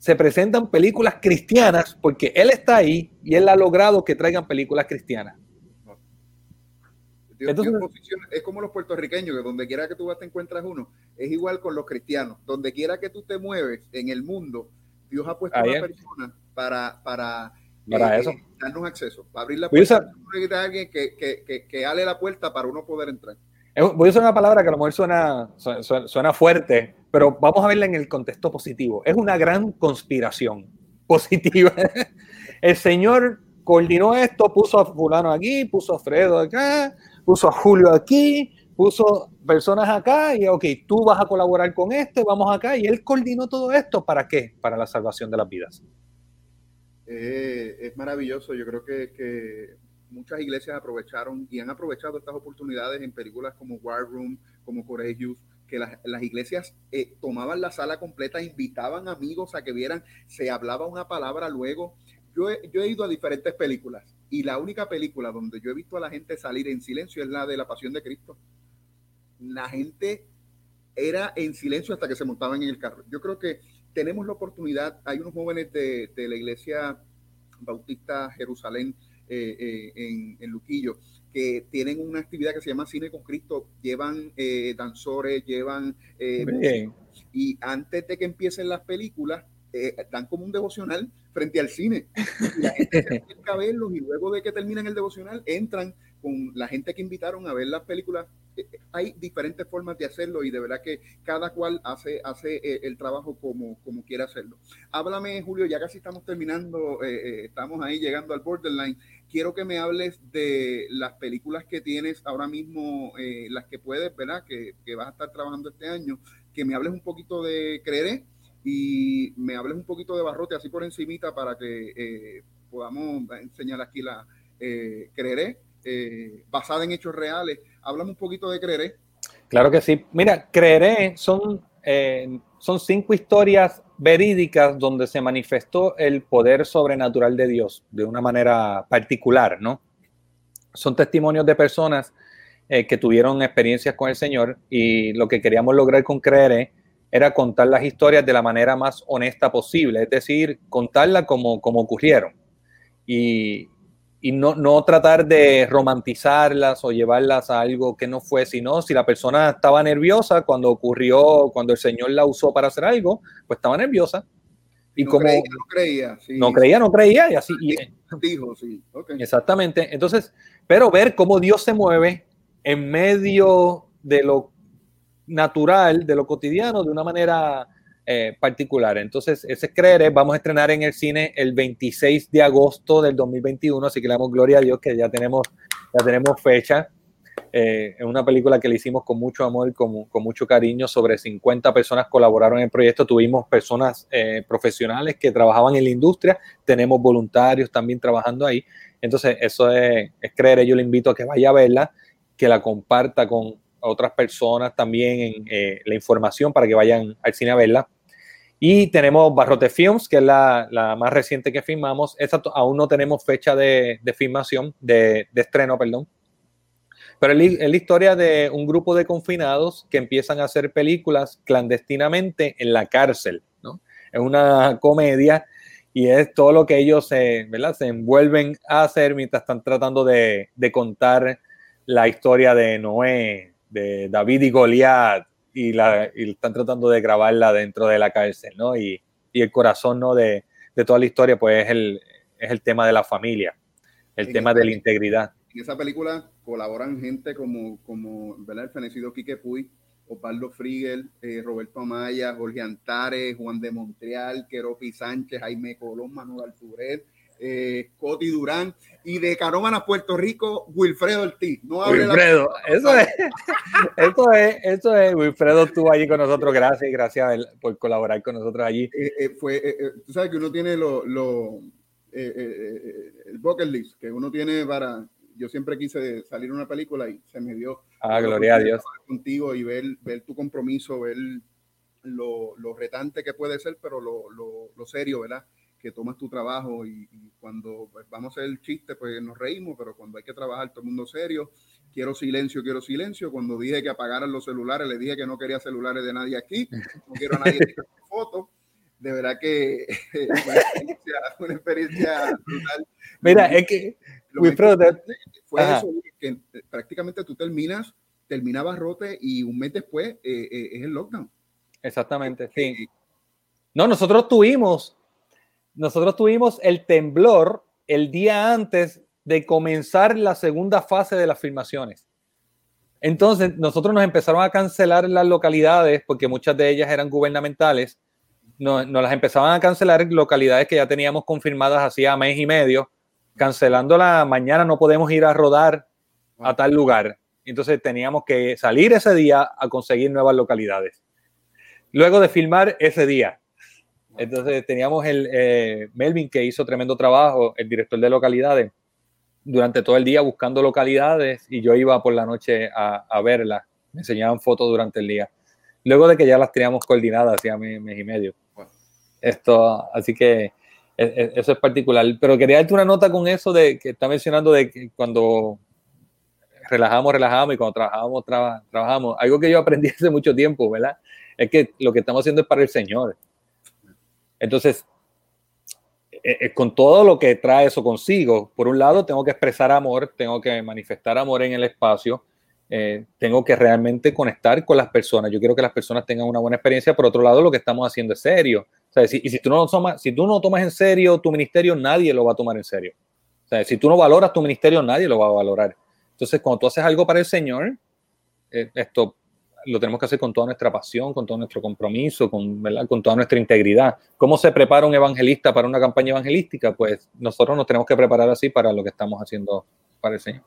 se presentan películas cristianas porque él está ahí y él ha logrado que traigan películas cristianas. Dios, Entonces, Dios es como los puertorriqueños, que donde quiera que tú vas te encuentras uno. Es igual con los cristianos. Donde quiera que tú te mueves en el mundo, Dios ha puesto una persona para, para, para eh, eso. darnos acceso, para abrir la puerta. A alguien que, que, que, que ale la puerta para uno poder entrar. Voy a usar una palabra que a lo mejor suena, suena, suena fuerte, pero vamos a verla en el contexto positivo. Es una gran conspiración [laughs] positiva. El Señor coordinó esto, puso a fulano aquí, puso a Fredo acá, puso a Julio aquí, puso personas acá y, ok, tú vas a colaborar con este, vamos acá, y él coordinó todo esto, ¿para qué? Para la salvación de las vidas. Eh, es maravilloso, yo creo que, que, muchas iglesias aprovecharon y han aprovechado estas oportunidades en películas como War Room, como Courageous, que las, iglesias eh, tomaban la sala completa, invitaban amigos a que vieran, se hablaba una palabra luego. Yo he, yo he ido a diferentes películas y la única película donde yo he visto a la gente salir en silencio es la de la Pasión de Cristo. La gente era en silencio hasta que se montaban en el carro. Yo creo que tenemos la oportunidad, hay unos jóvenes de, de la iglesia Bautista Jerusalén eh, eh, en, en Luquillo, que tienen una actividad que se llama Cine con Cristo, llevan eh, danzores, llevan... Eh, y antes de que empiecen las películas, eh, dan como un devocional frente al cine. Y la gente se [laughs] acerca a verlos y luego de que terminan el devocional, entran con la gente que invitaron a ver las películas. Eh, hay diferentes formas de hacerlo y de verdad que cada cual hace, hace eh, el trabajo como, como quiere hacerlo. Háblame, Julio, ya casi estamos terminando, eh, estamos ahí llegando al borderline quiero que me hables de las películas que tienes ahora mismo, eh, las que puedes, ¿verdad? Que, que, vas a estar trabajando este año, que me hables un poquito de Creeré y me hables un poquito de Barrote, así por encimita, para que eh, podamos enseñar aquí la eh, Creeré, eh, basada en hechos reales. Háblame un poquito de Creeré. Claro que sí. Mira, Creeré son, eh, son cinco historias verídicas donde se manifestó el poder sobrenatural de Dios de una manera particular, ¿no? Son testimonios de personas eh, que tuvieron experiencias con el Señor y lo que queríamos lograr con Creeré era contar las historias de la manera más honesta posible, es decir, contarlas como, como ocurrieron. Y, y no, no, tratar de romantizarlas o llevarlas a algo que no fue, sino si la persona estaba nerviosa cuando ocurrió, cuando el Señor la usó para hacer algo, pues estaba nerviosa. Y no como creía, no creía, sí. no creía, no creía, y así. Y, dijo, sí. Okay. Exactamente. Entonces, pero ver cómo Dios se mueve en medio de lo natural, de lo cotidiano, de una manera eh, particular. Entonces, ese es creer, vamos a estrenar en el cine el 26 de agosto del 2021, así que le damos gloria a Dios que ya tenemos, ya tenemos fecha. Eh, es una película que le hicimos con mucho amor, con, con, mucho cariño. Sobre 50 personas colaboraron en el proyecto. Tuvimos personas eh, profesionales que trabajaban en la industria. Tenemos voluntarios también trabajando ahí. Entonces, eso es, es creer. Yo le invito a que vaya a verla, que la comparta con otras personas también en eh, la información para que vayan al cine a verla. Y tenemos Barrote Films, que es la, la más reciente que filmamos. Esta aún no tenemos fecha de, de filmación, de, de, estreno, perdón. Pero es, es la historia de un grupo de confinados que empiezan a hacer películas clandestinamente en la cárcel. ¿no? Es una comedia y es todo lo que ellos se, ¿verdad? se envuelven a hacer mientras están tratando de, de contar la historia de Noé, de David y Goliat, y, la, y están tratando de grabarla dentro de la cárcel, ¿no? Y, y el corazón, ¿no? De, de, toda la historia, pues es el, es el tema de la familia, el en tema de la integridad. En esa película colaboran gente como, como ¿verdad? el fenecido Quique Puy, Osvaldo Frigel, eh, Roberto Amaya, Jorge Antares, Juan de Montreal, Queropi Sánchez, Jaime Colón, Manuel Alturet, eh, Coti Durán y de Carómana, Puerto Rico, Wilfredo Ortiz. No Wilfredo, la... [laughs] eso es, eso es, eso es, Wilfredo estuvo allí con nosotros, gracias, gracias por colaborar con nosotros allí. Eh, eh, fue, eh, tú sabes que uno tiene lo, lo el bucket list que uno tiene para, yo siempre quise salir una película y se me dio. Ah, gloria a Dios. Contigo y ver, ver tu compromiso, ver lo, lo retante que puede ser, pero lo, lo, lo serio, ¿verdad? Que tomas tu trabajo y, y cuando pues, vamos a hacer el chiste, pues nos reímos, pero cuando hay que trabajar todo el mundo serio, quiero silencio, quiero silencio. Cuando dije que apagaran los celulares, le dije que no quería celulares de nadie aquí, no quiero a nadie tirando [laughs] fotos. De verdad que fue [laughs] una experiencia, una experiencia brutal. Mira, es que fue Ajá. eso, que prácticamente tú terminas, terminabas rote y un mes después eh, eh, es el lockdown. Exactamente, sí. No, nosotros tuvimos nosotros tuvimos el temblor el día antes de comenzar la segunda fase de las filmaciones. Entonces, nosotros nos empezaron a cancelar las localidades, porque muchas de ellas eran gubernamentales, nos, nos las empezaban a cancelar localidades que ya teníamos confirmadas hacía mes y medio, cancelándola, mañana no podemos ir a rodar a tal lugar. entonces teníamos que salir ese día a conseguir nuevas localidades. Luego de filmar ese día, entonces teníamos el eh, Melvin que hizo tremendo trabajo, el director de localidades, durante todo el día buscando localidades y yo iba por la noche a, a verlas. Me enseñaban fotos durante el día. Luego de que ya las teníamos coordinadas hacía mes, mes y medio. Esto, así que e, e, eso es particular. Pero quería darte una nota con eso de que está mencionando de que cuando relajamos, relajamos y cuando trabajamos, trabajamos. Algo que yo aprendí [laughs] hace mucho tiempo, ¿verdad? Es que lo que estamos haciendo es para el Señor. Entonces, eh, eh, con todo lo que trae eso consigo, por un lado tengo que expresar amor, tengo que manifestar amor en el espacio, eh, tengo que realmente conectar con las personas. Yo quiero que las personas tengan una buena experiencia. Por otro lado, lo que estamos haciendo es serio. O si, y si tú, no tomas, si tú no tomas en serio tu ministerio, nadie lo va a tomar en serio. O sea, si tú no valoras tu ministerio, nadie lo va a valorar. Entonces, cuando tú haces algo para el Señor, esto lo tenemos que hacer con toda nuestra pasión, con todo nuestro compromiso, con, con toda nuestra integridad. ¿Cómo se prepara un evangelista para una campaña evangelística? Pues nosotros nos tenemos que preparar así para lo que estamos haciendo para el Señor.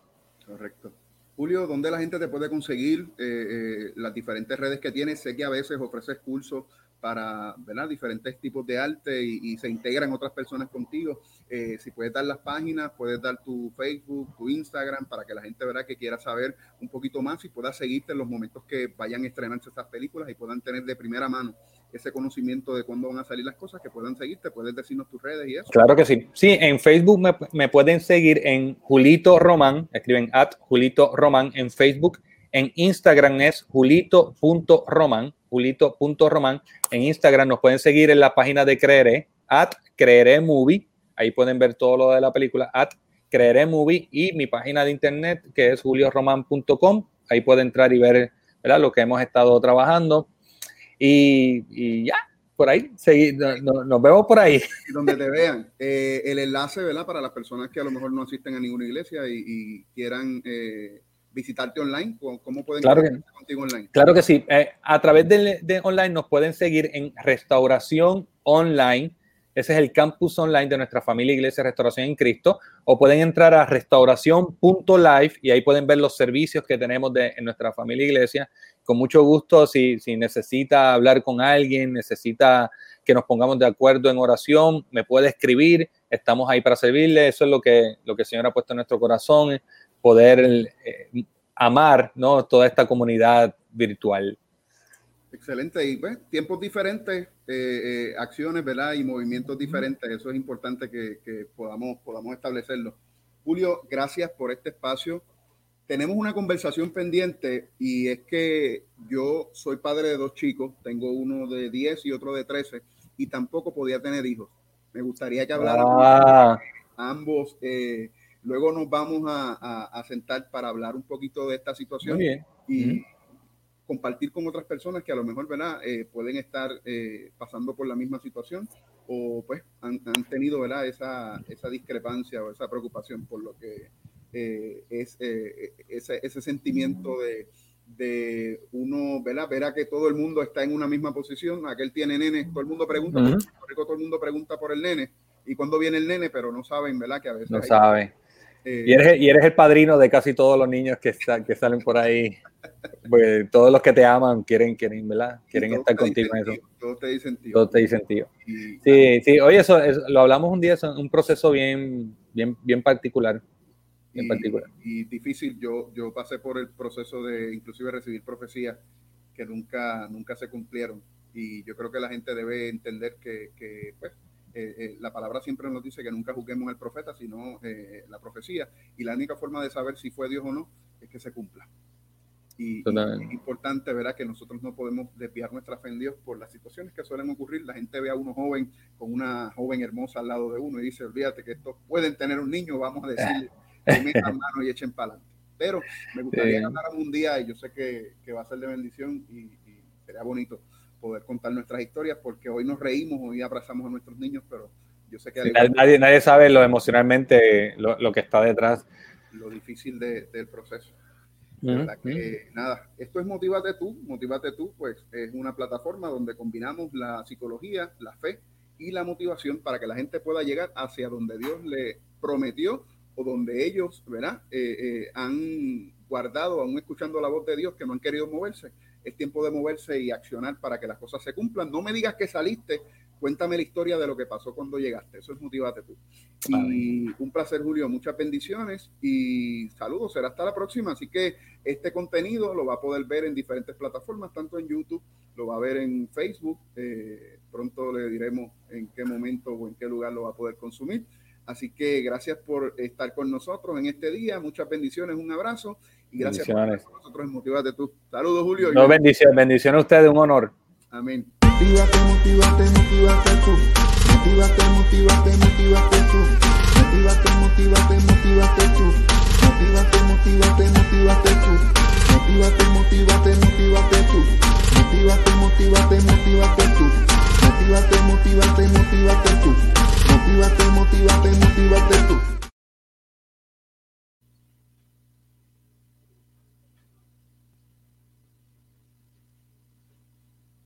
Correcto. Julio, ¿dónde la gente te puede conseguir eh, eh, las diferentes redes que tienes? Sé que a veces ofreces cursos para ¿verdad? diferentes tipos de arte y, se integran otras personas contigo. Eh, si puedes dar las páginas, puedes dar tu Facebook, tu Instagram, para que la gente verá que quiera saber un poquito más y pueda seguirte en los momentos que vayan a estrenarse estas películas y puedan tener de primera mano ese conocimiento de cuándo van a salir las cosas, que puedan seguirte, puedes decirnos tus redes y eso. Claro que sí. Sí, en Facebook me, me pueden seguir en Julito Román, escriben at Julito Román en Facebook en Instagram es julito.roman, julito.roman. En Instagram nos pueden seguir en la página de Creeré, at Creeré Movie. Ahí pueden ver todo lo de la película, at Creeré Movie. Y mi página de internet, que es julioroman.com. Ahí pueden entrar y ver ¿verdad? lo que hemos estado trabajando. Y, ya, por ahí, nos vemos por ahí. [laughs] Donde te vean. Eh, el enlace, ¿verdad? Para las personas que a lo mejor no asisten a ninguna iglesia y, quieran eh, visitarte online? ¿Cómo pueden claro contigo online? Claro que sí. Eh, a través de, online nos pueden seguir en Restauración Online. Ese es el campus online de nuestra familia Iglesia Restauración en Cristo. O pueden entrar a restauración.live y ahí pueden ver los servicios que tenemos de, en nuestra familia Iglesia. Con mucho gusto, si, si necesita hablar con alguien, necesita que nos pongamos de acuerdo en oración, me puede escribir. Estamos ahí para servirle. Eso es lo que, lo que el Señor ha puesto en nuestro corazón poder eh, amar ¿no? toda esta comunidad virtual. Excelente. Y pues, tiempos diferentes, eh, eh, acciones, ¿verdad? Y movimientos diferentes. Eso es importante que, que, podamos, podamos establecerlo. Julio, gracias por este espacio. Tenemos una conversación pendiente y es que yo soy padre de dos chicos, tengo uno de 10 y otro de 13 y tampoco podía tener hijos. Me gustaría que habláramos ah. ambos. Eh, Luego nos vamos a, sentar para hablar un poquito de esta situación y compartir con otras personas que a lo mejor ¿verdad? Eh, pueden estar eh, pasando por la misma situación o pues han, tenido ¿verdad? Esa, esa, discrepancia o esa preocupación por lo que eh, es ese, ese, sentimiento de, de uno, ¿verdad? Verá que todo el mundo está en una misma posición, aquel tiene nene, todo el mundo pregunta, todo el mundo pregunta por el nene y cuando viene el nene, pero no saben, ¿verdad? Que a veces... No saben eh, y, eres, y eres el padrino de casi todos los niños que, que salen por ahí. Porque todos los que te aman quieren, quieren, ¿verdad? Quieren estar contigo en eso. Todos te dicen tío. Todos te dicen tío. sí, sí. Oye, eso, lo hablamos un día, es un proceso bien, bien, bien particular. Bien y, particular. Y difícil. Yo, yo pasé por el proceso de inclusive recibir profecías que nunca, nunca se cumplieron. Y yo creo que la gente debe entender que, que pues, eh, eh, la palabra siempre nos dice que nunca juzguemos al profeta, sino eh, la profecía. Y la única forma de saber si fue Dios o no es que se cumpla. Y, es importante, ¿verdad? Que nosotros no podemos desviar nuestra fe en Dios por las situaciones que suelen ocurrir. La gente ve a uno joven con una joven hermosa al lado de uno y dice, olvídate que estos pueden tener un niño, vamos a decirle, [laughs] metan mano y echen para adelante. Pero me gustaría sí. hablar un día y yo sé que, que, va a ser de bendición y, y sería bonito poder contar nuestras historias, porque hoy nos reímos, hoy abrazamos a nuestros niños, pero yo sé que... nadie, nadie sabe lo emocionalmente, lo, que está detrás. Lo difícil del proceso. Nada, esto es Motívate tú, Motívate tú, pues es una plataforma donde combinamos la psicología, la fe y la motivación para que la gente pueda llegar hacia donde Dios le prometió o donde ellos, ¿verdad? Eh, eh, han guardado, aún escuchando la voz de Dios, que no han querido moverse. Es tiempo de moverse y accionar para que las cosas se cumplan. No me digas que saliste, cuéntame la historia de lo que pasó cuando llegaste. Eso es motivate tú. Y un placer, Julio. Muchas bendiciones y saludos. Será hasta la próxima. Así que este contenido lo va a poder ver en diferentes plataformas, tanto en YouTube, lo va a ver en Facebook. Eh, pronto le diremos en qué momento o en qué lugar lo va a poder consumir. Así que gracias por estar con nosotros en este día. Muchas bendiciones, un abrazo y gracias por estar con nosotros en Motivate tú. Saludos, Julio. No, bendiciones, bendiciones a ustedes, un honor. Amén. Motívate, motívate, motívate tú. Motívate, motívate, motívate tú. Motívate, motívate, motívate tú. Motívate, motívate, motívate tú. Motívate, motívate, motívate tú. Motívate, motívate, motívate tú. Motívate, motívate, motívate tú. Motívate, motívate, motívate tú.